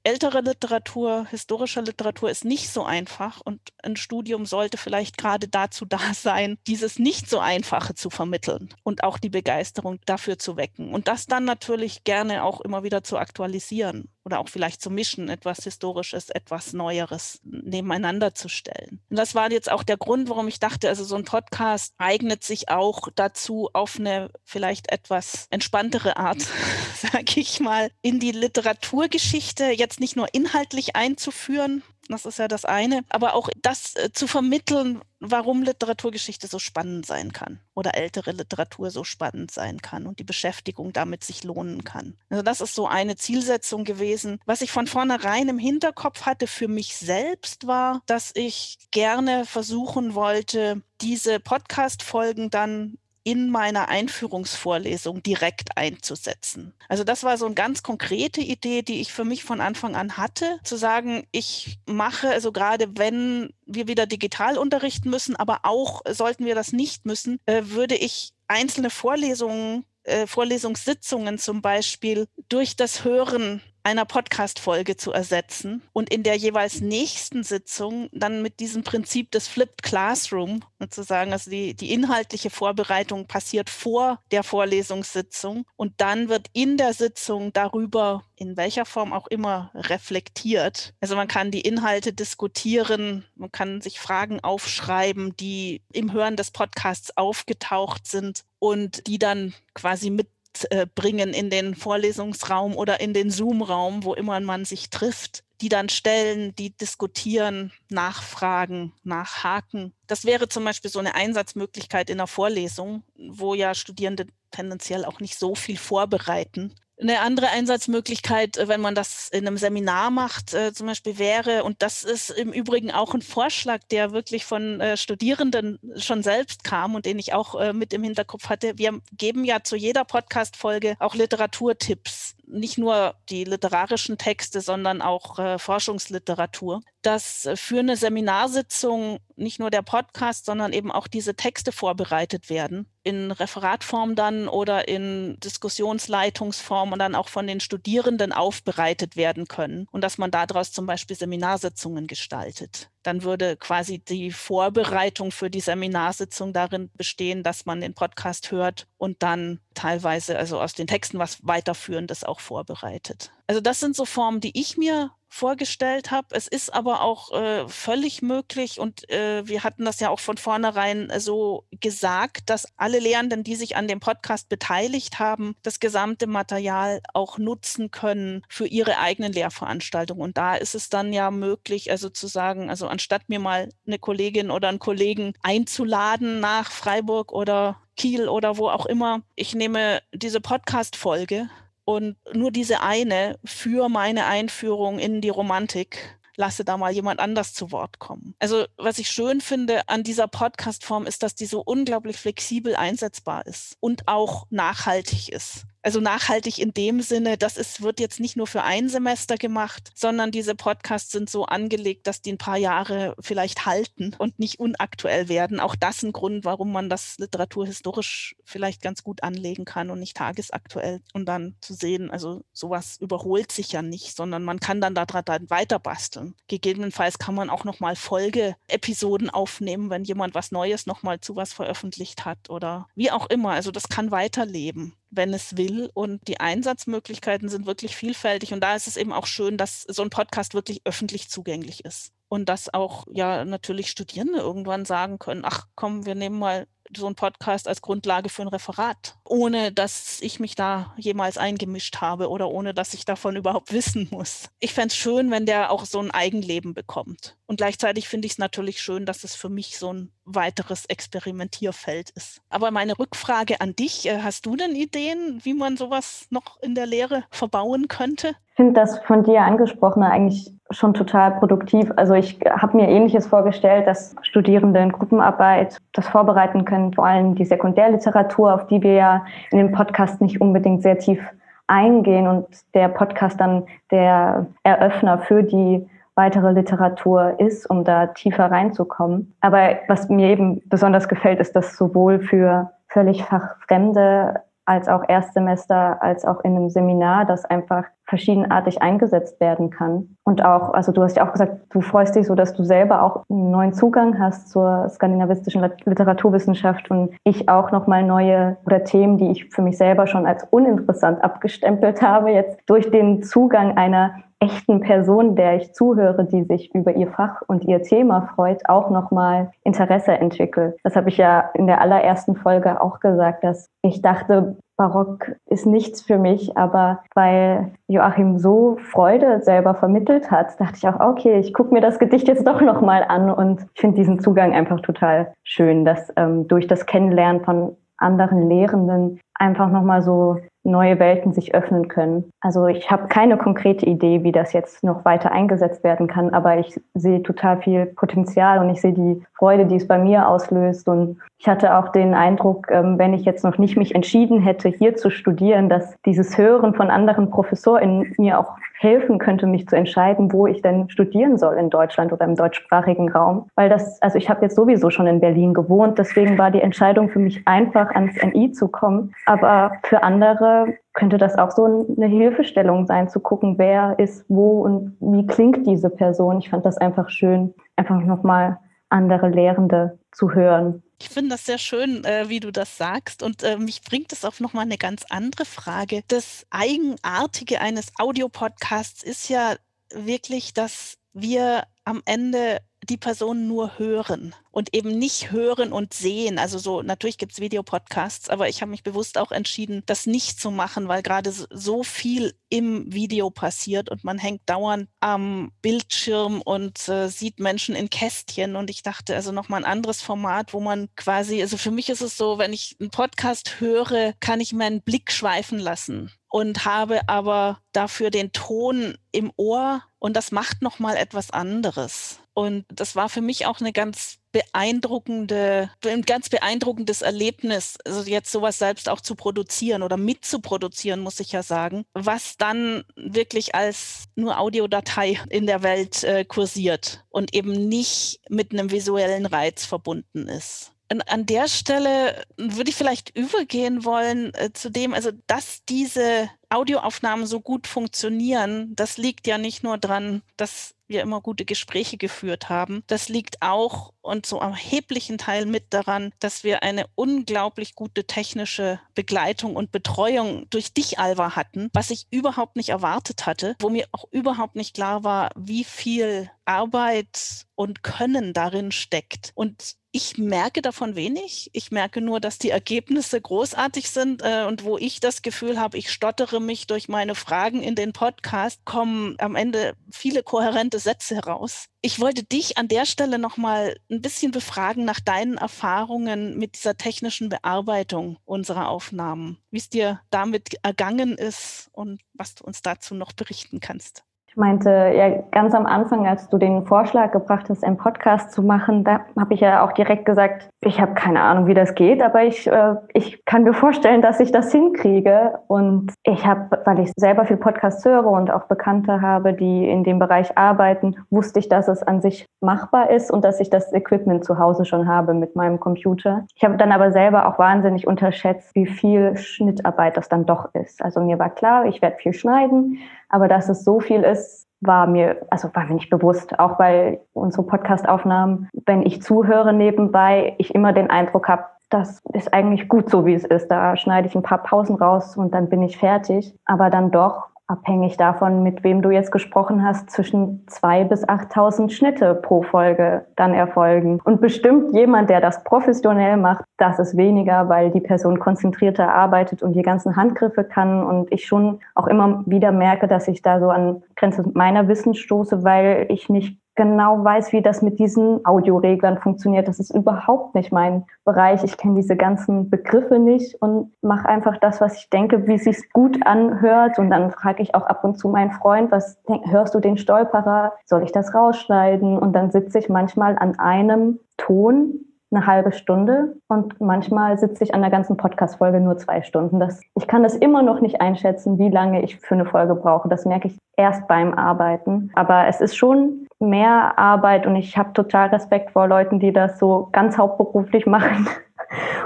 älterer Literatur, historischer Literatur ist nicht so einfach und ein Studium sollte vielleicht gerade dazu da sein, dieses nicht so einfache zu vermitteln und auch die Begeisterung dafür zu wecken und das dann natürlich gerne auch immer wieder zu aktualisieren oder auch vielleicht zu mischen, etwas Historisches, etwas Neueres nebeneinander zu stellen. Und das war jetzt auch der Grund, warum ich dachte, also so ein Podcast eignet sich auch dazu, auf eine vielleicht etwas entspanntere Art, sage ich mal, in die Literaturgeschichte jetzt nicht nur inhaltlich einzuführen, das ist ja das eine, aber auch das äh, zu vermitteln, warum Literaturgeschichte so spannend sein kann oder ältere Literatur so spannend sein kann und die Beschäftigung damit sich lohnen kann. Also das ist so eine Zielsetzung gewesen. Was ich von vornherein im Hinterkopf hatte für mich selbst war, dass ich gerne versuchen wollte, diese Podcast-Folgen dann in meiner Einführungsvorlesung direkt einzusetzen. Also das war so eine ganz konkrete Idee, die ich für mich von Anfang an hatte, zu sagen, ich mache, also gerade wenn wir wieder digital unterrichten müssen, aber auch sollten wir das nicht müssen, äh, würde ich einzelne Vorlesungen äh, Vorlesungssitzungen zum Beispiel durch das Hören einer Podcast-Folge zu ersetzen und in der jeweils nächsten Sitzung dann mit diesem Prinzip des Flipped Classroom sozusagen, also die, die inhaltliche Vorbereitung passiert vor der Vorlesungssitzung und dann wird in der Sitzung darüber, in welcher Form auch immer, reflektiert. Also man kann die Inhalte diskutieren, man kann sich Fragen aufschreiben, die im Hören des Podcasts aufgetaucht sind und die dann quasi mit mitbringen in den Vorlesungsraum oder in den Zoom-Raum, wo immer man sich trifft die dann stellen, die diskutieren, nachfragen, nachhaken. Das wäre zum Beispiel so eine Einsatzmöglichkeit in der Vorlesung, wo ja Studierende tendenziell auch nicht so viel vorbereiten. Eine andere Einsatzmöglichkeit, äh, wenn man das in einem Seminar macht, äh, zum Beispiel wäre, und das ist im Übrigen auch ein Vorschlag, der wirklich von äh, Studierenden schon selbst kam und den ich auch äh, mit im Hinterkopf hatte. Wir geben ja zu jeder Podcast-Folge auch Literaturtipps nicht nur die literarischen Texte, sondern auch äh, Forschungsliteratur, dass äh, für eine Seminarsitzung nicht nur der Podcast, sondern eben auch diese Texte vorbereitet werden, in Referatform dann oder in Diskussionsleitungsform und dann auch von den Studierenden aufbereitet werden können. Und dass man daraus zum Beispiel Seminarsitzungen gestaltet. Dann würde quasi die Vorbereitung für die Seminarsitzung darin bestehen, dass man den Podcast hört und dann teilweise also aus den Texten was weiterführendes auch vorbereitet. Also das sind so Formen, die ich mir vorgestellt habe. Es ist aber auch äh, völlig möglich und äh, wir hatten das ja auch von vornherein so gesagt, dass alle Lehrenden, die sich an dem Podcast beteiligt haben, das gesamte Material auch nutzen können für ihre eigenen Lehrveranstaltungen. Und da ist es dann ja möglich, also zu sagen, also anstatt mir mal eine Kollegin oder einen Kollegen einzuladen nach Freiburg oder Kiel oder wo auch immer, ich nehme diese Podcast-Folge und nur diese eine für meine Einführung in die Romantik lasse da mal jemand anders zu Wort kommen. Also was ich schön finde an dieser Podcast-Form ist, dass die so unglaublich flexibel einsetzbar ist und auch nachhaltig ist. Also nachhaltig in dem Sinne, dass es wird jetzt nicht nur für ein Semester gemacht, sondern diese Podcasts sind so angelegt, dass die ein paar Jahre vielleicht halten und nicht unaktuell werden. Auch das ein Grund, warum man das literaturhistorisch vielleicht ganz gut anlegen kann und nicht tagesaktuell. Und dann zu sehen, also sowas überholt sich ja nicht, sondern man kann dann daran weiter basteln. Gegebenenfalls kann man auch nochmal Folgeepisoden aufnehmen, wenn jemand was Neues nochmal zu was veröffentlicht hat oder wie auch immer. Also das kann weiterleben wenn es will. Und die Einsatzmöglichkeiten sind wirklich vielfältig. Und da ist es eben auch schön, dass so ein Podcast wirklich öffentlich zugänglich ist. Und dass auch ja natürlich Studierende irgendwann sagen können, ach komm, wir nehmen mal so ein Podcast als Grundlage für ein Referat, ohne dass ich mich da jemals eingemischt habe oder ohne dass ich davon überhaupt wissen muss. Ich fände es schön, wenn der auch so ein Eigenleben bekommt. Und gleichzeitig finde ich es natürlich schön, dass es für mich so ein weiteres Experimentierfeld ist. Aber meine Rückfrage an dich, äh, hast du denn Ideen, wie man sowas noch in der Lehre verbauen könnte? Ich finde das von dir angesprochene eigentlich schon total produktiv. Also ich habe mir ähnliches vorgestellt, dass Studierende in Gruppenarbeit das vorbereiten können, vor allem die Sekundärliteratur, auf die wir ja in dem Podcast nicht unbedingt sehr tief eingehen und der Podcast dann der Eröffner für die weitere Literatur ist, um da tiefer reinzukommen. Aber was mir eben besonders gefällt, ist, dass sowohl für völlig fachfremde als auch Erstsemester, als auch in einem Seminar, das einfach verschiedenartig eingesetzt werden kann. Und auch, also du hast ja auch gesagt, du freust dich so, dass du selber auch einen neuen Zugang hast zur skandinavistischen Literaturwissenschaft und ich auch nochmal neue oder Themen, die ich für mich selber schon als uninteressant abgestempelt habe, jetzt durch den Zugang einer echten Person, der ich zuhöre, die sich über ihr Fach und ihr Thema freut, auch nochmal Interesse entwickelt. Das habe ich ja in der allerersten Folge auch gesagt, dass ich dachte, Barock ist nichts für mich, aber weil Joachim so Freude selber vermittelt hat, dachte ich auch, okay, ich gucke mir das Gedicht jetzt doch nochmal an und ich finde diesen Zugang einfach total schön, dass ähm, durch das Kennenlernen von anderen Lehrenden einfach nochmal so neue Welten sich öffnen können. Also ich habe keine konkrete Idee, wie das jetzt noch weiter eingesetzt werden kann, aber ich sehe total viel Potenzial und ich sehe die Freude, die es bei mir auslöst. Und ich hatte auch den Eindruck, ähm, wenn ich jetzt noch nicht mich entschieden hätte, hier zu studieren, dass dieses Hören von anderen ProfessorInnen mir auch helfen könnte, mich zu entscheiden, wo ich denn studieren soll in Deutschland oder im deutschsprachigen Raum. Weil das, also ich habe jetzt sowieso schon in Berlin gewohnt, deswegen war die Entscheidung für mich einfach, ans NI zu kommen. Aber für andere könnte das auch so eine Hilfestellung sein, zu gucken, wer ist wo und wie klingt diese Person. Ich fand das einfach schön, einfach nochmal andere Lehrende zu hören. Ich finde das sehr schön, äh, wie du das sagst. Und äh, mich bringt es auf nochmal eine ganz andere Frage. Das Eigenartige eines Audiopodcasts ist ja wirklich, dass wir am Ende die Person nur hören und eben nicht hören und sehen. Also so, natürlich gibt es Videopodcasts, aber ich habe mich bewusst auch entschieden, das nicht zu machen, weil gerade so viel im Video passiert und man hängt dauernd am Bildschirm und äh, sieht Menschen in Kästchen. Und ich dachte, also nochmal ein anderes Format, wo man quasi, also für mich ist es so, wenn ich einen Podcast höre, kann ich meinen Blick schweifen lassen und habe aber dafür den Ton im Ohr und das macht noch mal etwas anderes. Und das war für mich auch eine ganz beeindruckende, ein ganz beeindruckendes Erlebnis, also jetzt sowas selbst auch zu produzieren oder mitzuproduzieren, muss ich ja sagen, was dann wirklich als nur Audiodatei in der Welt äh, kursiert und eben nicht mit einem visuellen Reiz verbunden ist. An der Stelle würde ich vielleicht übergehen wollen äh, zu dem, also dass diese Audioaufnahmen so gut funktionieren, das liegt ja nicht nur dran, dass wir immer gute Gespräche geführt haben. Das liegt auch und so erheblichen Teil mit daran, dass wir eine unglaublich gute technische Begleitung und Betreuung durch dich, Alva, hatten, was ich überhaupt nicht erwartet hatte, wo mir auch überhaupt nicht klar war, wie viel Arbeit und Können darin steckt. Und ich merke davon wenig. Ich merke nur, dass die Ergebnisse großartig sind äh, und wo ich das Gefühl habe, ich stottere mich durch meine Fragen in den Podcast, kommen am Ende viele kohärente Sätze heraus. Ich wollte dich an der Stelle nochmal ein bisschen befragen nach deinen Erfahrungen mit dieser technischen Bearbeitung unserer Aufnahmen, wie es dir damit ergangen ist und was du uns dazu noch berichten kannst meinte, ja, ganz am Anfang, als du den Vorschlag gebracht hast, einen Podcast zu machen, da habe ich ja auch direkt gesagt, ich habe keine Ahnung, wie das geht, aber ich, äh, ich kann mir vorstellen, dass ich das hinkriege. Und ich habe, weil ich selber viel Podcasts höre und auch Bekannte habe, die in dem Bereich arbeiten, wusste ich, dass es an sich machbar ist und dass ich das Equipment zu Hause schon habe mit meinem Computer. Ich habe dann aber selber auch wahnsinnig unterschätzt, wie viel Schnittarbeit das dann doch ist. Also mir war klar, ich werde viel schneiden, aber dass es so viel ist, war mir, also war mir nicht bewusst, auch weil unsere Podcastaufnahmen, wenn ich zuhöre nebenbei, ich immer den Eindruck habe, das ist eigentlich gut so, wie es ist. Da schneide ich ein paar Pausen raus und dann bin ich fertig. Aber dann doch abhängig davon, mit wem du jetzt gesprochen hast, zwischen zwei bis 8.000 Schnitte pro Folge dann erfolgen. Und bestimmt jemand, der das professionell macht, das ist weniger, weil die Person konzentrierter arbeitet und die ganzen Handgriffe kann. Und ich schon auch immer wieder merke, dass ich da so an Grenze meiner Wissen stoße, weil ich nicht genau weiß, wie das mit diesen Audioreglern funktioniert. Das ist überhaupt nicht mein Bereich. Ich kenne diese ganzen Begriffe nicht und mache einfach das, was ich denke, wie es sich gut anhört. Und dann frage ich auch ab und zu meinen Freund, was hörst du den Stolperer? Soll ich das rausschneiden? Und dann sitze ich manchmal an einem Ton eine halbe Stunde und manchmal sitze ich an der ganzen Podcast-Folge nur zwei Stunden. Das, ich kann das immer noch nicht einschätzen, wie lange ich für eine Folge brauche. Das merke ich erst beim Arbeiten. Aber es ist schon mehr Arbeit und ich habe total Respekt vor Leuten, die das so ganz hauptberuflich machen.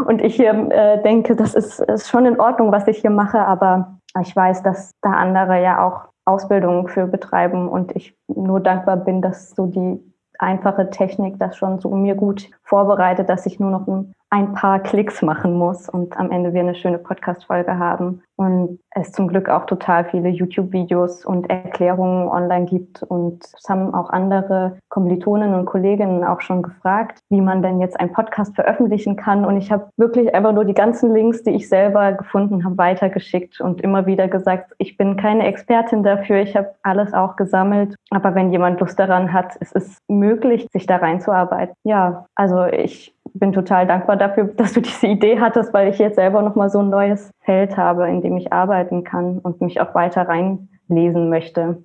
Und ich hier äh, denke, das ist, ist schon in Ordnung, was ich hier mache, aber ich weiß, dass da andere ja auch Ausbildungen für betreiben und ich nur dankbar bin, dass so die einfache Technik das schon so mir gut vorbereitet, dass ich nur noch ein, ein paar Klicks machen muss und am Ende wir eine schöne Podcast-Folge haben und es zum Glück auch total viele YouTube-Videos und Erklärungen online gibt. Und es haben auch andere Kommilitonen und Kolleginnen auch schon gefragt, wie man denn jetzt einen Podcast veröffentlichen kann. Und ich habe wirklich einfach nur die ganzen Links, die ich selber gefunden habe, weitergeschickt und immer wieder gesagt, ich bin keine Expertin dafür, ich habe alles auch gesammelt. Aber wenn jemand Lust daran hat, es ist möglich, sich da reinzuarbeiten. Ja, also ich bin total dankbar dafür, dass du diese Idee hattest, weil ich jetzt selber nochmal so ein neues Feld habe, in dem ich arbeiten kann und mich auch weiter reinlesen möchte.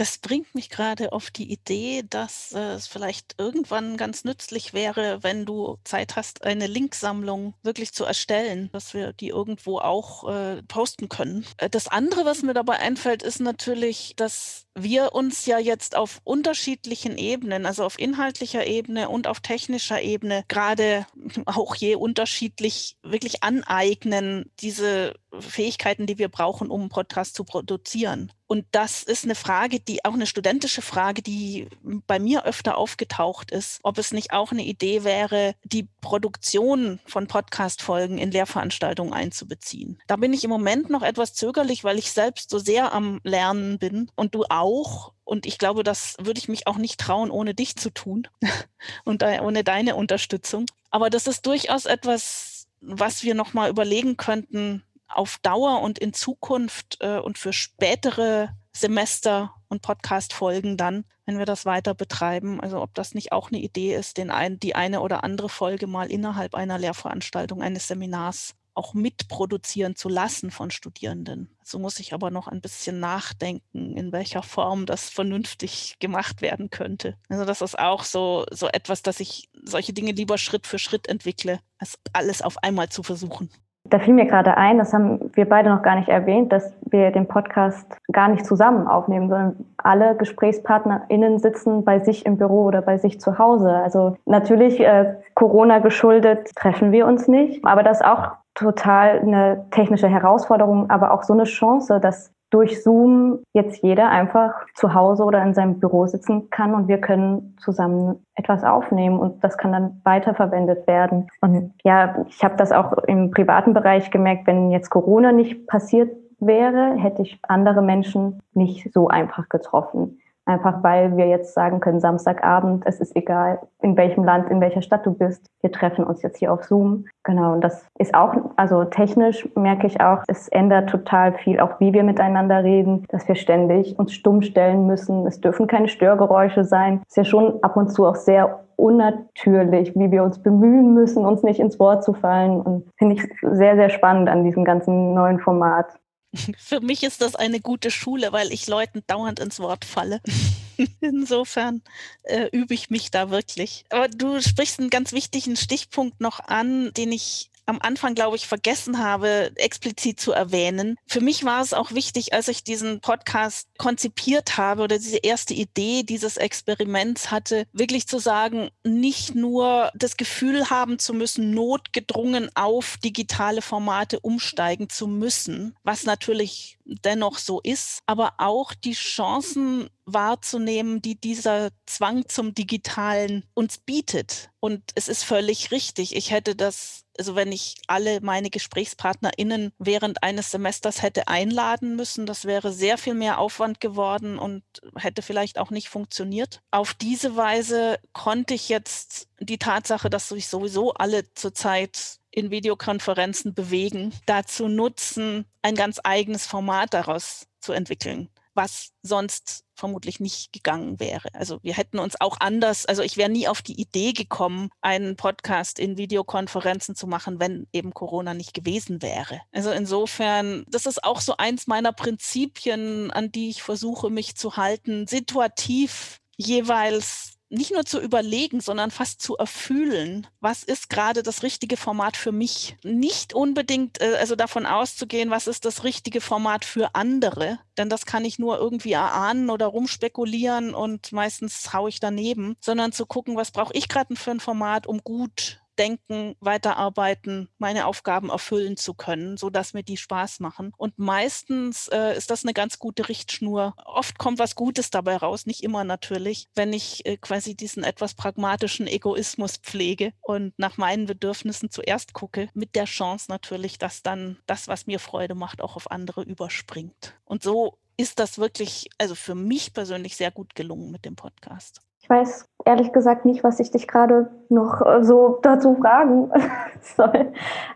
Das bringt mich gerade auf die Idee, dass äh, es vielleicht irgendwann ganz nützlich wäre, wenn du Zeit hast, eine Linksammlung wirklich zu erstellen, dass wir die irgendwo auch äh, posten können. Äh, das andere, was mir dabei einfällt, ist natürlich, dass wir uns ja jetzt auf unterschiedlichen Ebenen, also auf inhaltlicher Ebene und auf technischer Ebene, gerade auch je unterschiedlich wirklich aneignen, diese Fähigkeiten, die wir brauchen, um einen Podcast zu produzieren. Und das ist eine Frage, die auch eine studentische Frage, die bei mir öfter aufgetaucht ist, ob es nicht auch eine Idee wäre, die Produktion von Podcast-Folgen in Lehrveranstaltungen einzubeziehen. Da bin ich im Moment noch etwas zögerlich, weil ich selbst so sehr am Lernen bin und du auch. Und ich glaube, das würde ich mich auch nicht trauen, ohne dich zu tun und ohne deine Unterstützung. Aber das ist durchaus etwas, was wir nochmal überlegen könnten, auf Dauer und in Zukunft äh, und für spätere Semester und Podcast-Folgen dann, wenn wir das weiter betreiben. Also ob das nicht auch eine Idee ist, den ein, die eine oder andere Folge mal innerhalb einer Lehrveranstaltung, eines Seminars auch mitproduzieren zu lassen von Studierenden. So muss ich aber noch ein bisschen nachdenken, in welcher Form das vernünftig gemacht werden könnte. Also das ist auch so, so etwas, dass ich solche Dinge lieber Schritt für Schritt entwickle, als alles auf einmal zu versuchen. Da fiel mir gerade ein, das haben wir beide noch gar nicht erwähnt, dass wir den Podcast gar nicht zusammen aufnehmen, sondern alle GesprächspartnerInnen sitzen bei sich im Büro oder bei sich zu Hause. Also natürlich äh, Corona geschuldet treffen wir uns nicht, aber das ist auch total eine technische Herausforderung, aber auch so eine Chance, dass durch Zoom jetzt jeder einfach zu Hause oder in seinem Büro sitzen kann und wir können zusammen etwas aufnehmen und das kann dann weiterverwendet werden. Und ja, ich habe das auch im privaten Bereich gemerkt, wenn jetzt Corona nicht passiert wäre, hätte ich andere Menschen nicht so einfach getroffen. Einfach weil wir jetzt sagen können, Samstagabend, es ist egal, in welchem Land, in welcher Stadt du bist. Wir treffen uns jetzt hier auf Zoom. Genau, und das ist auch, also technisch merke ich auch, es ändert total viel, auch wie wir miteinander reden, dass wir ständig uns stumm stellen müssen. Es dürfen keine Störgeräusche sein. Es ist ja schon ab und zu auch sehr unnatürlich, wie wir uns bemühen müssen, uns nicht ins Wort zu fallen. Und finde ich sehr, sehr spannend an diesem ganzen neuen Format. Für mich ist das eine gute Schule, weil ich Leuten dauernd ins Wort falle. Insofern äh, übe ich mich da wirklich. Aber du sprichst einen ganz wichtigen Stichpunkt noch an, den ich am Anfang, glaube ich, vergessen habe, explizit zu erwähnen. Für mich war es auch wichtig, als ich diesen Podcast konzipiert habe oder diese erste Idee dieses Experiments hatte, wirklich zu sagen, nicht nur das Gefühl haben zu müssen, notgedrungen auf digitale Formate umsteigen zu müssen, was natürlich dennoch so ist, aber auch die Chancen wahrzunehmen, die dieser Zwang zum Digitalen uns bietet. Und es ist völlig richtig. Ich hätte das also wenn ich alle meine GesprächspartnerInnen während eines Semesters hätte einladen müssen, das wäre sehr viel mehr Aufwand geworden und hätte vielleicht auch nicht funktioniert. Auf diese Weise konnte ich jetzt die Tatsache, dass sich sowieso alle zurzeit in Videokonferenzen bewegen, dazu nutzen, ein ganz eigenes Format daraus zu entwickeln was sonst vermutlich nicht gegangen wäre. Also wir hätten uns auch anders, also ich wäre nie auf die Idee gekommen, einen Podcast in Videokonferenzen zu machen, wenn eben Corona nicht gewesen wäre. Also insofern, das ist auch so eins meiner Prinzipien, an die ich versuche, mich zu halten, situativ jeweils nicht nur zu überlegen, sondern fast zu erfühlen, was ist gerade das richtige Format für mich. Nicht unbedingt, äh, also davon auszugehen, was ist das richtige Format für andere, denn das kann ich nur irgendwie erahnen oder rumspekulieren und meistens haue ich daneben, sondern zu gucken, was brauche ich gerade für ein Format, um gut denken, weiterarbeiten, meine Aufgaben erfüllen zu können, so dass mir die Spaß machen. Und meistens äh, ist das eine ganz gute Richtschnur. Oft kommt was Gutes dabei raus, nicht immer natürlich, wenn ich äh, quasi diesen etwas pragmatischen Egoismus pflege und nach meinen Bedürfnissen zuerst gucke, mit der Chance natürlich, dass dann das, was mir Freude macht, auch auf andere überspringt. Und so ist das wirklich, also für mich persönlich sehr gut gelungen mit dem Podcast weiß ehrlich gesagt nicht, was ich dich gerade noch äh, so dazu fragen soll.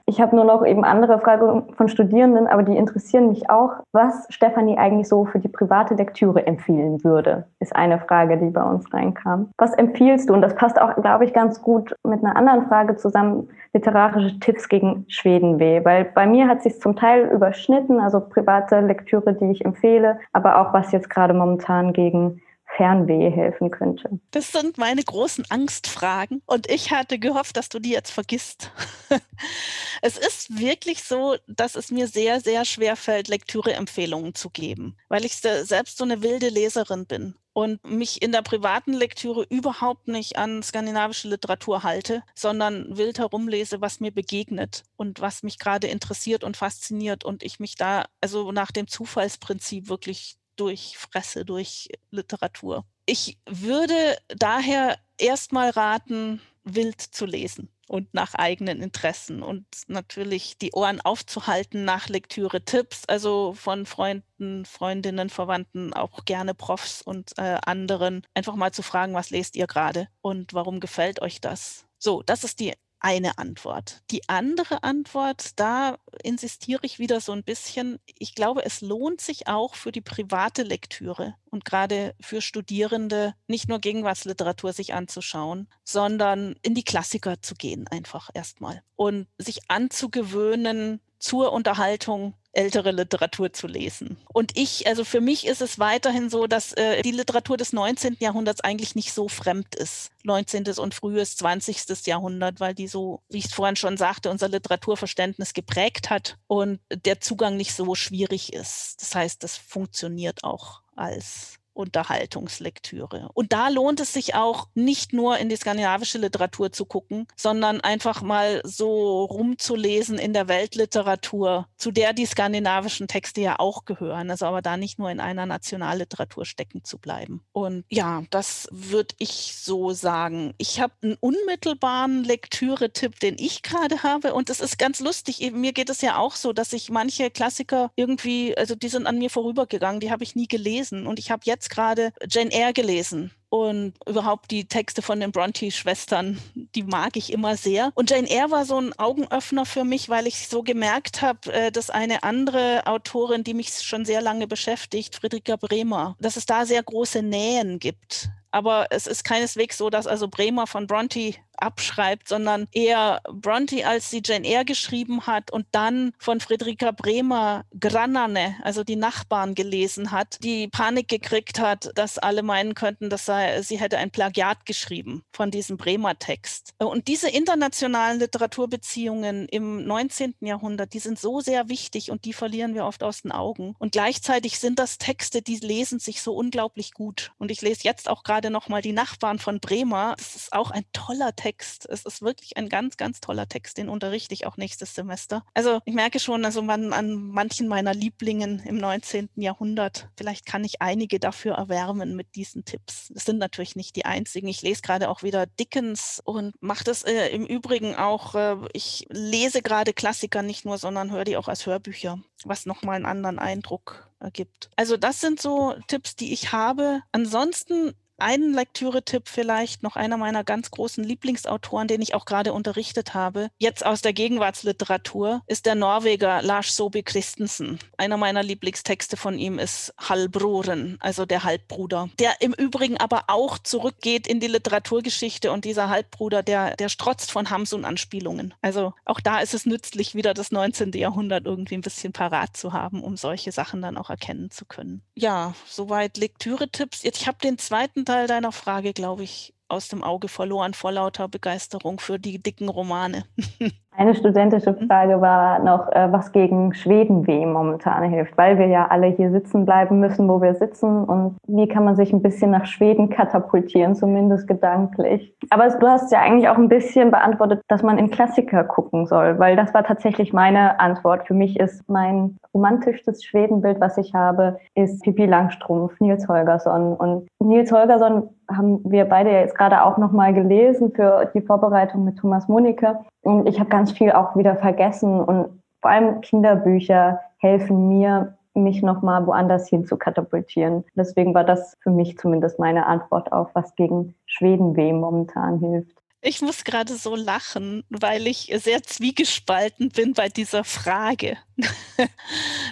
Ich habe nur noch eben andere Fragen von Studierenden, aber die interessieren mich auch. Was Stefanie eigentlich so für die private Lektüre empfehlen würde, ist eine Frage, die bei uns reinkam. Was empfiehlst du? Und das passt auch, glaube ich, ganz gut mit einer anderen Frage zusammen, literarische Tipps gegen Schwedenweh. Weil bei mir hat sich zum Teil überschnitten, also private Lektüre, die ich empfehle, aber auch was jetzt gerade momentan gegen Fernweh helfen könnte? Das sind meine großen Angstfragen und ich hatte gehofft, dass du die jetzt vergisst. es ist wirklich so, dass es mir sehr, sehr schwer fällt, Lektüreempfehlungen zu geben, weil ich selbst so eine wilde Leserin bin. und mich in der privaten Lektüre überhaupt nicht an skandinavische Literatur halte, sondern wild herumlese, was mir begegnet und was mich gerade interessiert und fasziniert und ich mich da also nach dem Zufallsprinzip wirklich durchfresse durch Literatur. Ich würde daher erstmal raten, wild zu lesen und nach eigenen Interessen und natürlich die Ohren aufzuhalten nach Lektüre-Tipps, also von Freunden, Freundinnen, Verwandten, auch gerne Profs und äh, anderen, einfach mal zu fragen, was lest ihr gerade und warum gefällt euch das? So, das ist die eine Antwort. Die andere Antwort, da insistiere ich wieder so ein bisschen. Ich glaube, es lohnt sich auch für die private Lektüre und gerade für Studierende nicht nur Gegenwartsliteratur sich anzuschauen, sondern in die Klassiker zu gehen einfach erstmal und sich anzugewöhnen, zur Unterhaltung ältere Literatur zu lesen. Und ich, also für mich ist es weiterhin so, dass äh, die Literatur des 19. Jahrhunderts eigentlich nicht so fremd ist. 19. und frühes 20. Jahrhundert, weil die so, wie ich es vorhin schon sagte, unser Literaturverständnis geprägt hat und der Zugang nicht so schwierig ist. Das heißt, das funktioniert auch als Unterhaltungslektüre. Und da lohnt es sich auch nicht nur in die skandinavische Literatur zu gucken, sondern einfach mal so rumzulesen in der Weltliteratur, zu der die skandinavischen Texte ja auch gehören, also aber da nicht nur in einer Nationalliteratur stecken zu bleiben. Und ja, das würde ich so sagen. Ich habe einen unmittelbaren Lektüre-Tipp, den ich gerade habe und es ist ganz lustig. Mir geht es ja auch so, dass ich manche Klassiker irgendwie, also die sind an mir vorübergegangen, die habe ich nie gelesen und ich habe jetzt jetzt gerade Jane Eyre gelesen und überhaupt die Texte von den Bronte-Schwestern, die mag ich immer sehr. Und Jane Eyre war so ein Augenöffner für mich, weil ich so gemerkt habe, äh, dass eine andere Autorin, die mich schon sehr lange beschäftigt, Friederika Bremer, dass es da sehr große Nähen gibt. Aber es ist keineswegs so, dass also Bremer von Bronte abschreibt, sondern eher Bronte, als sie Jane Eyre geschrieben hat und dann von Friederika Bremer Granane, also die Nachbarn gelesen hat, die Panik gekriegt hat, dass alle meinen könnten, dass sei, sie hätte ein Plagiat geschrieben von diesem Bremer Text. Und diese internationalen Literaturbeziehungen im 19. Jahrhundert, die sind so sehr wichtig und die verlieren wir oft aus den Augen. Und gleichzeitig sind das Texte, die lesen sich so unglaublich gut. Und ich lese jetzt auch gerade noch mal die Nachbarn von Bremer. Das ist auch ein toller Text. Text. Es ist wirklich ein ganz, ganz toller Text, den unterrichte ich auch nächstes Semester. Also ich merke schon, also man, an manchen meiner Lieblingen im 19. Jahrhundert, vielleicht kann ich einige dafür erwärmen mit diesen Tipps. Es sind natürlich nicht die einzigen. Ich lese gerade auch wieder Dickens und mache das äh, im Übrigen auch, äh, ich lese gerade Klassiker nicht nur, sondern höre die auch als Hörbücher, was nochmal einen anderen Eindruck ergibt. Also das sind so Tipps, die ich habe. Ansonsten einen Lektüre-Tipp vielleicht, noch einer meiner ganz großen Lieblingsautoren, den ich auch gerade unterrichtet habe, jetzt aus der Gegenwartsliteratur, ist der Norweger Lars Sobi Christensen. Einer meiner Lieblingstexte von ihm ist Halbroren, also der Halbbruder, der im Übrigen aber auch zurückgeht in die Literaturgeschichte und dieser Halbbruder, der, der strotzt von Hamsun-Anspielungen. Also auch da ist es nützlich, wieder das 19. Jahrhundert irgendwie ein bisschen parat zu haben, um solche Sachen dann auch erkennen zu können. Ja, soweit Lektüre-Tipps. Jetzt, ich habe den zweiten Teil deiner Frage, glaube ich, aus dem Auge verloren vor lauter Begeisterung für die dicken Romane. Eine studentische mhm. Frage war noch, äh, was gegen Schwedenweh momentan hilft, weil wir ja alle hier sitzen bleiben müssen, wo wir sitzen. Und wie kann man sich ein bisschen nach Schweden katapultieren, zumindest gedanklich? Aber du hast ja eigentlich auch ein bisschen beantwortet, dass man in Klassiker gucken soll, weil das war tatsächlich meine Antwort. Für mich ist mein romantischstes Schwedenbild, was ich habe, ist Pippi Langstrumpf, Nils Holgersson. Und Nils Holgersson haben wir beide ja jetzt gerade auch nochmal gelesen für die Vorbereitung mit Thomas Monike. Und ich habe ganz viel auch wieder vergessen und vor allem Kinderbücher helfen mir, mich nochmal woanders hin zu katapultieren. Deswegen war das für mich zumindest meine Antwort auf, was gegen Schwedenweh momentan hilft. Ich muss gerade so lachen, weil ich sehr zwiegespalten bin bei dieser Frage.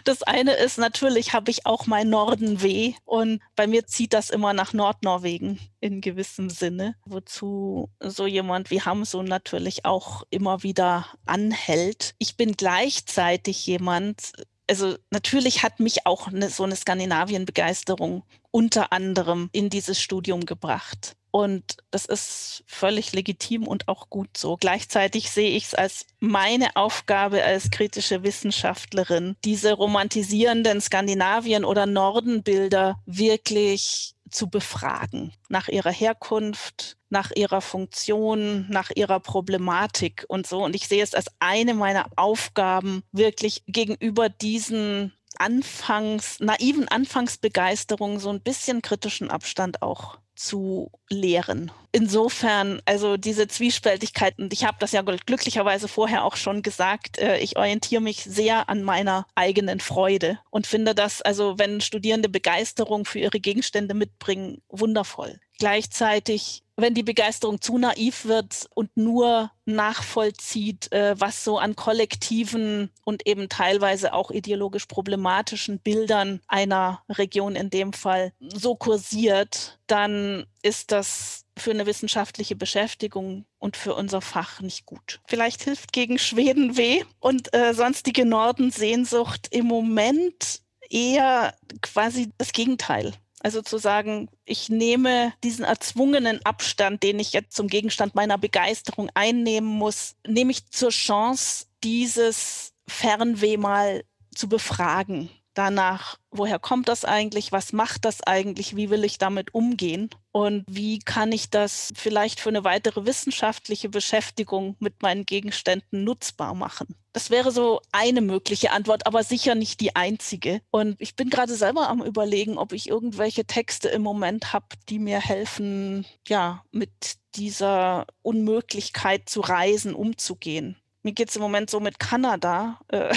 Das eine ist natürlich, habe ich auch mein Norden weh und bei mir zieht das immer nach Nordnorwegen in gewissem Sinne, wozu so jemand wie Hamsun natürlich auch immer wieder anhält. Ich bin gleichzeitig jemand, also natürlich hat mich auch eine, so eine Skandinavien-Begeisterung unter anderem in dieses Studium gebracht. Und das ist völlig legitim und auch gut so. Gleichzeitig sehe ich es als meine Aufgabe als kritische Wissenschaftlerin, diese romantisierenden Skandinavien- oder Nordenbilder wirklich zu befragen nach ihrer Herkunft, nach ihrer Funktion, nach ihrer Problematik und so. Und ich sehe es als eine meiner Aufgaben, wirklich gegenüber diesen Anfangs, naiven Anfangsbegeisterung so ein bisschen kritischen Abstand auch zu lehren. Insofern, also diese Zwiespältigkeit, und ich habe das ja glücklicherweise vorher auch schon gesagt, äh, ich orientiere mich sehr an meiner eigenen Freude und finde das, also wenn Studierende Begeisterung für ihre Gegenstände mitbringen, wundervoll. Gleichzeitig wenn die Begeisterung zu naiv wird und nur nachvollzieht, äh, was so an kollektiven und eben teilweise auch ideologisch problematischen Bildern einer Region in dem Fall so kursiert, dann ist das für eine wissenschaftliche Beschäftigung und für unser Fach nicht gut. Vielleicht hilft gegen Schweden weh und äh, sonstige Norden-Sehnsucht im Moment eher quasi das Gegenteil. Also zu sagen, ich nehme diesen erzwungenen Abstand, den ich jetzt zum Gegenstand meiner Begeisterung einnehmen muss, nehme ich zur Chance, dieses Fernweh mal zu befragen danach, woher kommt das eigentlich, was macht das eigentlich, wie will ich damit umgehen und wie kann ich das vielleicht für eine weitere wissenschaftliche Beschäftigung mit meinen Gegenständen nutzbar machen. Das wäre so eine mögliche Antwort, aber sicher nicht die einzige. Und ich bin gerade selber am Überlegen, ob ich irgendwelche Texte im Moment habe, die mir helfen, ja, mit dieser Unmöglichkeit zu reisen umzugehen. Mir geht es im Moment so mit Kanada. Äh,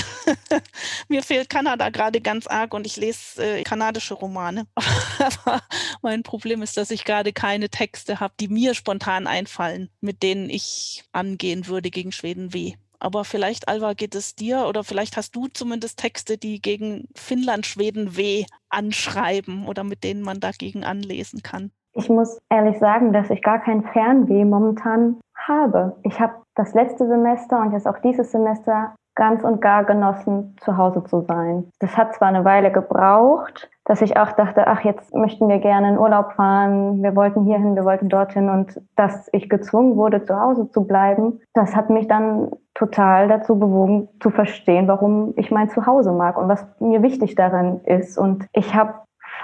mir fehlt Kanada gerade ganz arg und ich lese äh, kanadische Romane. Aber mein Problem ist, dass ich gerade keine Texte habe, die mir spontan einfallen, mit denen ich angehen würde gegen Schweden weh. Aber vielleicht, Alva, geht es dir oder vielleicht hast du zumindest Texte, die gegen Finnland, Schweden weh anschreiben oder mit denen man dagegen anlesen kann. Ich muss ehrlich sagen, dass ich gar kein Fernweh momentan habe. Ich habe das letzte Semester und jetzt auch dieses Semester ganz und gar genossen, zu Hause zu sein. Das hat zwar eine Weile gebraucht, dass ich auch dachte, ach, jetzt möchten wir gerne in Urlaub fahren, wir wollten hierhin, wir wollten dorthin und dass ich gezwungen wurde, zu Hause zu bleiben, das hat mich dann total dazu bewogen, zu verstehen, warum ich mein Zuhause mag und was mir wichtig daran ist. Und ich habe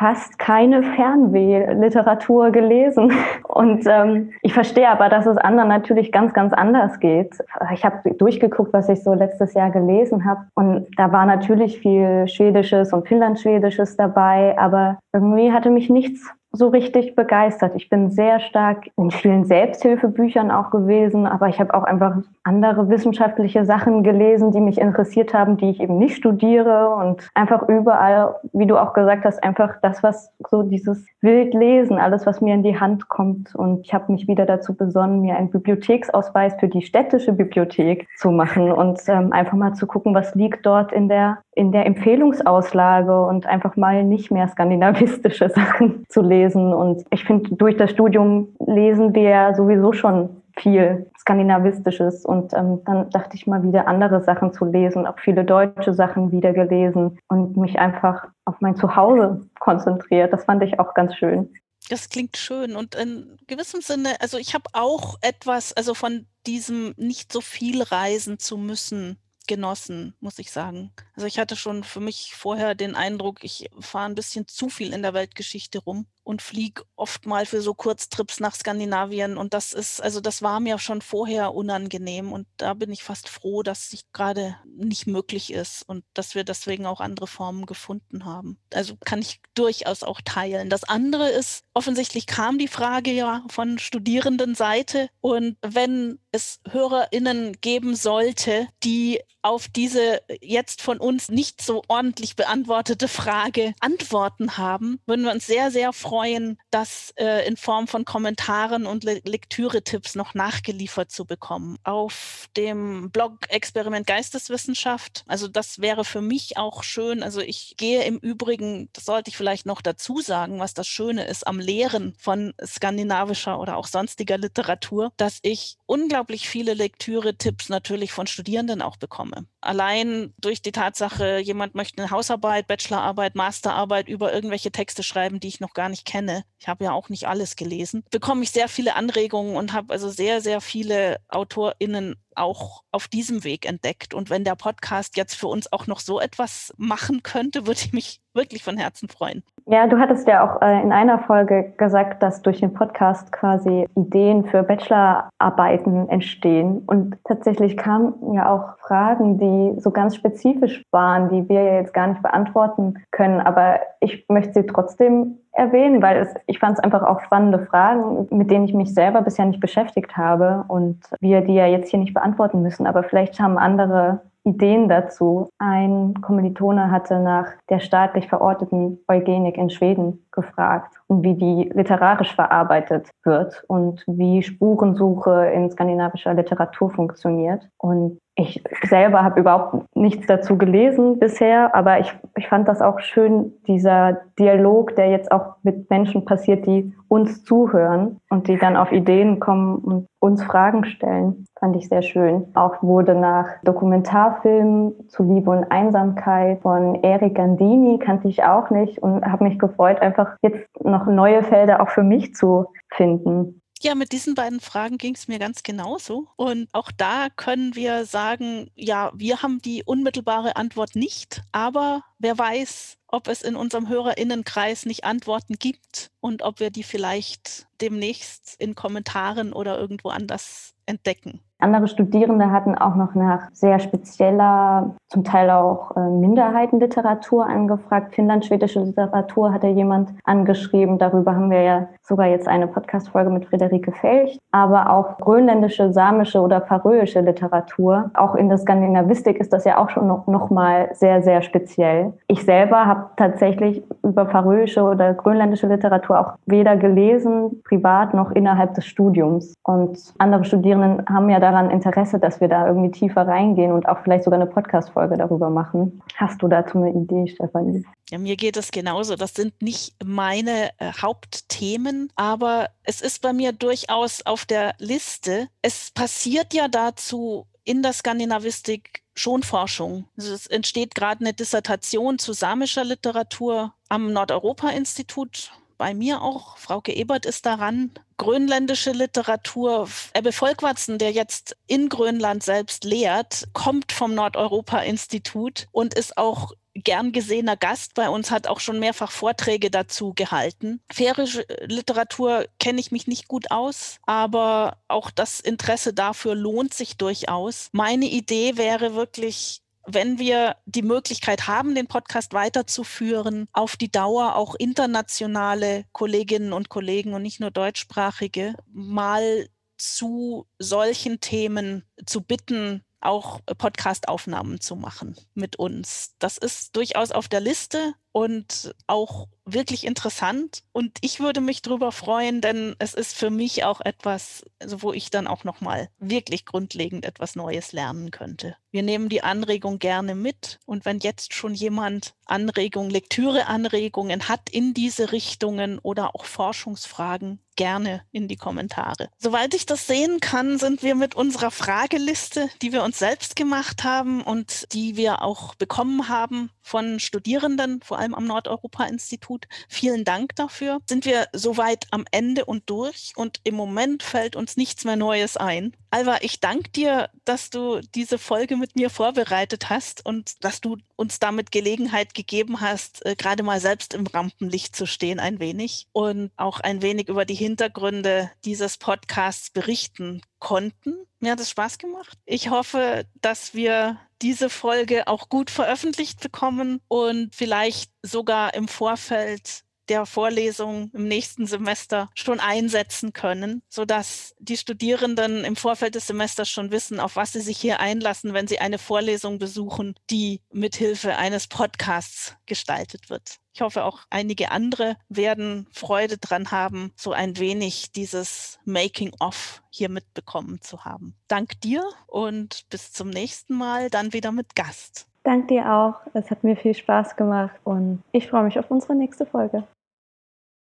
fast keine Fernwehliteratur gelesen. Und ähm, ich verstehe aber, dass es anderen natürlich ganz, ganz anders geht. Ich habe durchgeguckt, was ich so letztes Jahr gelesen habe. Und da war natürlich viel Schwedisches und Finnlandschwedisches dabei, aber irgendwie hatte mich nichts so richtig begeistert. Ich bin sehr stark in vielen Selbsthilfebüchern auch gewesen, aber ich habe auch einfach andere wissenschaftliche Sachen gelesen, die mich interessiert haben, die ich eben nicht studiere und einfach überall, wie du auch gesagt hast, einfach das, was so dieses Wildlesen, alles, was mir in die Hand kommt. Und ich habe mich wieder dazu besonnen, mir einen Bibliotheksausweis für die städtische Bibliothek zu machen und ähm, einfach mal zu gucken, was liegt dort in der in der Empfehlungsauslage und einfach mal nicht mehr skandinavistische Sachen zu lesen. Und ich finde, durch das Studium lesen wir ja sowieso schon viel Skandinavistisches und ähm, dann dachte ich mal wieder andere Sachen zu lesen, auch viele deutsche Sachen wieder gelesen und mich einfach auf mein Zuhause konzentriert. Das fand ich auch ganz schön. Das klingt schön und in gewissem Sinne, also ich habe auch etwas, also von diesem nicht so viel reisen zu müssen genossen, muss ich sagen. Also ich hatte schon für mich vorher den Eindruck, ich fahre ein bisschen zu viel in der Weltgeschichte rum und fliege oft mal für so Kurztrips nach Skandinavien. Und das ist, also das war mir schon vorher unangenehm. Und da bin ich fast froh, dass es gerade nicht möglich ist und dass wir deswegen auch andere Formen gefunden haben. Also kann ich durchaus auch teilen. Das andere ist, offensichtlich kam die Frage ja von Studierendenseite. Und wenn es HörerInnen geben sollte, die auf diese jetzt von uns nicht so ordentlich beantwortete Frage Antworten haben, würden wir uns sehr, sehr freuen, das äh, in Form von Kommentaren und Le Lektüre-Tipps noch nachgeliefert zu bekommen. Auf dem Blog Experiment Geisteswissenschaft, also das wäre für mich auch schön. Also ich gehe im Übrigen, das sollte ich vielleicht noch dazu sagen, was das Schöne ist am Lehren von skandinavischer oder auch sonstiger Literatur, dass ich unglaublich viele Lektüre-Tipps natürlich von Studierenden auch bekomme. Allein durch die Tatsache, jemand möchte eine Hausarbeit, Bachelorarbeit, Masterarbeit über irgendwelche Texte schreiben, die ich noch gar nicht kenne. Ich habe ja auch nicht alles gelesen. Bekomme ich sehr viele Anregungen und habe also sehr, sehr viele AutorInnen auch auf diesem Weg entdeckt. Und wenn der Podcast jetzt für uns auch noch so etwas machen könnte, würde ich mich wirklich von Herzen freuen. Ja, du hattest ja auch äh, in einer Folge gesagt, dass durch den Podcast quasi Ideen für Bachelorarbeiten entstehen. Und tatsächlich kamen ja auch Fragen, die so ganz spezifisch waren, die wir ja jetzt gar nicht beantworten können. Aber ich möchte sie trotzdem erwähnen, weil es, ich fand es einfach auch spannende Fragen, mit denen ich mich selber bisher nicht beschäftigt habe und wir die ja jetzt hier nicht beantworten müssen. Aber vielleicht haben andere Ideen dazu. Ein Kommilitone hatte nach der staatlich verorteten Eugenik in Schweden gefragt und wie die literarisch verarbeitet wird und wie Spurensuche in skandinavischer Literatur funktioniert. Und ich selber habe überhaupt nichts dazu gelesen bisher, aber ich, ich fand das auch schön, dieser Dialog, der jetzt auch mit Menschen passiert, die uns zuhören und die dann auf Ideen kommen und uns Fragen stellen, fand ich sehr schön. Auch wurde nach Dokumentarfilmen zu Liebe und Einsamkeit von Eric Gandini, kannte ich auch nicht und habe mich gefreut, einfach jetzt noch neue Felder auch für mich zu finden. Ja, mit diesen beiden Fragen ging es mir ganz genauso. Und auch da können wir sagen, ja, wir haben die unmittelbare Antwort nicht, aber wer weiß, ob es in unserem Hörerinnenkreis nicht Antworten gibt und ob wir die vielleicht demnächst in Kommentaren oder irgendwo anders entdecken. Andere Studierende hatten auch noch nach sehr spezieller, zum Teil auch äh, Minderheitenliteratur angefragt. Finnlandschwedische Literatur hatte jemand angeschrieben. Darüber haben wir ja sogar jetzt eine Podcast-Folge mit Friederike Felch. Aber auch grönländische, samische oder faröische Literatur. Auch in der Skandinavistik ist das ja auch schon noch, noch mal sehr, sehr speziell. Ich selber habe tatsächlich über faröische oder grönländische Literatur auch weder gelesen, privat noch innerhalb des Studiums. Und andere Studierenden haben ja da daran Interesse, dass wir da irgendwie tiefer reingehen und auch vielleicht sogar eine Podcast-Folge darüber machen. Hast du dazu eine Idee, Stefanie? Ja, mir geht es genauso. Das sind nicht meine äh, Hauptthemen, aber es ist bei mir durchaus auf der Liste. Es passiert ja dazu in der Skandinavistik schon Forschung. Also es entsteht gerade eine Dissertation zu samischer Literatur am Nordeuropa-Institut bei mir auch. Frauke Ebert ist daran. Grönländische Literatur. Ebbe Volkwartzen, der jetzt in Grönland selbst lehrt, kommt vom Nordeuropa-Institut und ist auch gern gesehener Gast bei uns, hat auch schon mehrfach Vorträge dazu gehalten. Färische Literatur kenne ich mich nicht gut aus, aber auch das Interesse dafür lohnt sich durchaus. Meine Idee wäre wirklich wenn wir die Möglichkeit haben, den Podcast weiterzuführen, auf die Dauer auch internationale Kolleginnen und Kollegen und nicht nur deutschsprachige mal zu solchen Themen zu bitten, auch Podcast-Aufnahmen zu machen mit uns. Das ist durchaus auf der Liste und auch wirklich interessant. Und ich würde mich darüber freuen, denn es ist für mich auch etwas, also wo ich dann auch nochmal wirklich grundlegend etwas Neues lernen könnte. Wir nehmen die Anregung gerne mit. Und wenn jetzt schon jemand Anregungen, Lektüreanregungen hat in diese Richtungen oder auch Forschungsfragen, gerne in die Kommentare. Soweit ich das sehen kann, sind wir mit unserer Frageliste, die wir uns selbst gemacht haben und die wir auch bekommen haben von Studierenden, vor allem am Nordeuropa-Institut. Vielen Dank dafür. Sind wir soweit am Ende und durch und im Moment fällt uns nichts mehr Neues ein. Alva, ich danke dir, dass du diese Folge mit mir vorbereitet hast und dass du uns damit Gelegenheit gegeben hast, äh, gerade mal selbst im Rampenlicht zu stehen ein wenig und auch ein wenig über die Hintergründe dieses Podcasts berichten konnten. Mir hat es Spaß gemacht. Ich hoffe, dass wir diese Folge auch gut veröffentlicht bekommen und vielleicht sogar im Vorfeld der Vorlesung im nächsten Semester schon einsetzen können, sodass die Studierenden im Vorfeld des Semesters schon wissen, auf was sie sich hier einlassen, wenn sie eine Vorlesung besuchen, die mithilfe eines Podcasts gestaltet wird. Ich hoffe, auch einige andere werden Freude dran haben, so ein wenig dieses Making-of hier mitbekommen zu haben. Dank dir und bis zum nächsten Mal, dann wieder mit Gast. Dank dir auch. Es hat mir viel Spaß gemacht und ich freue mich auf unsere nächste Folge.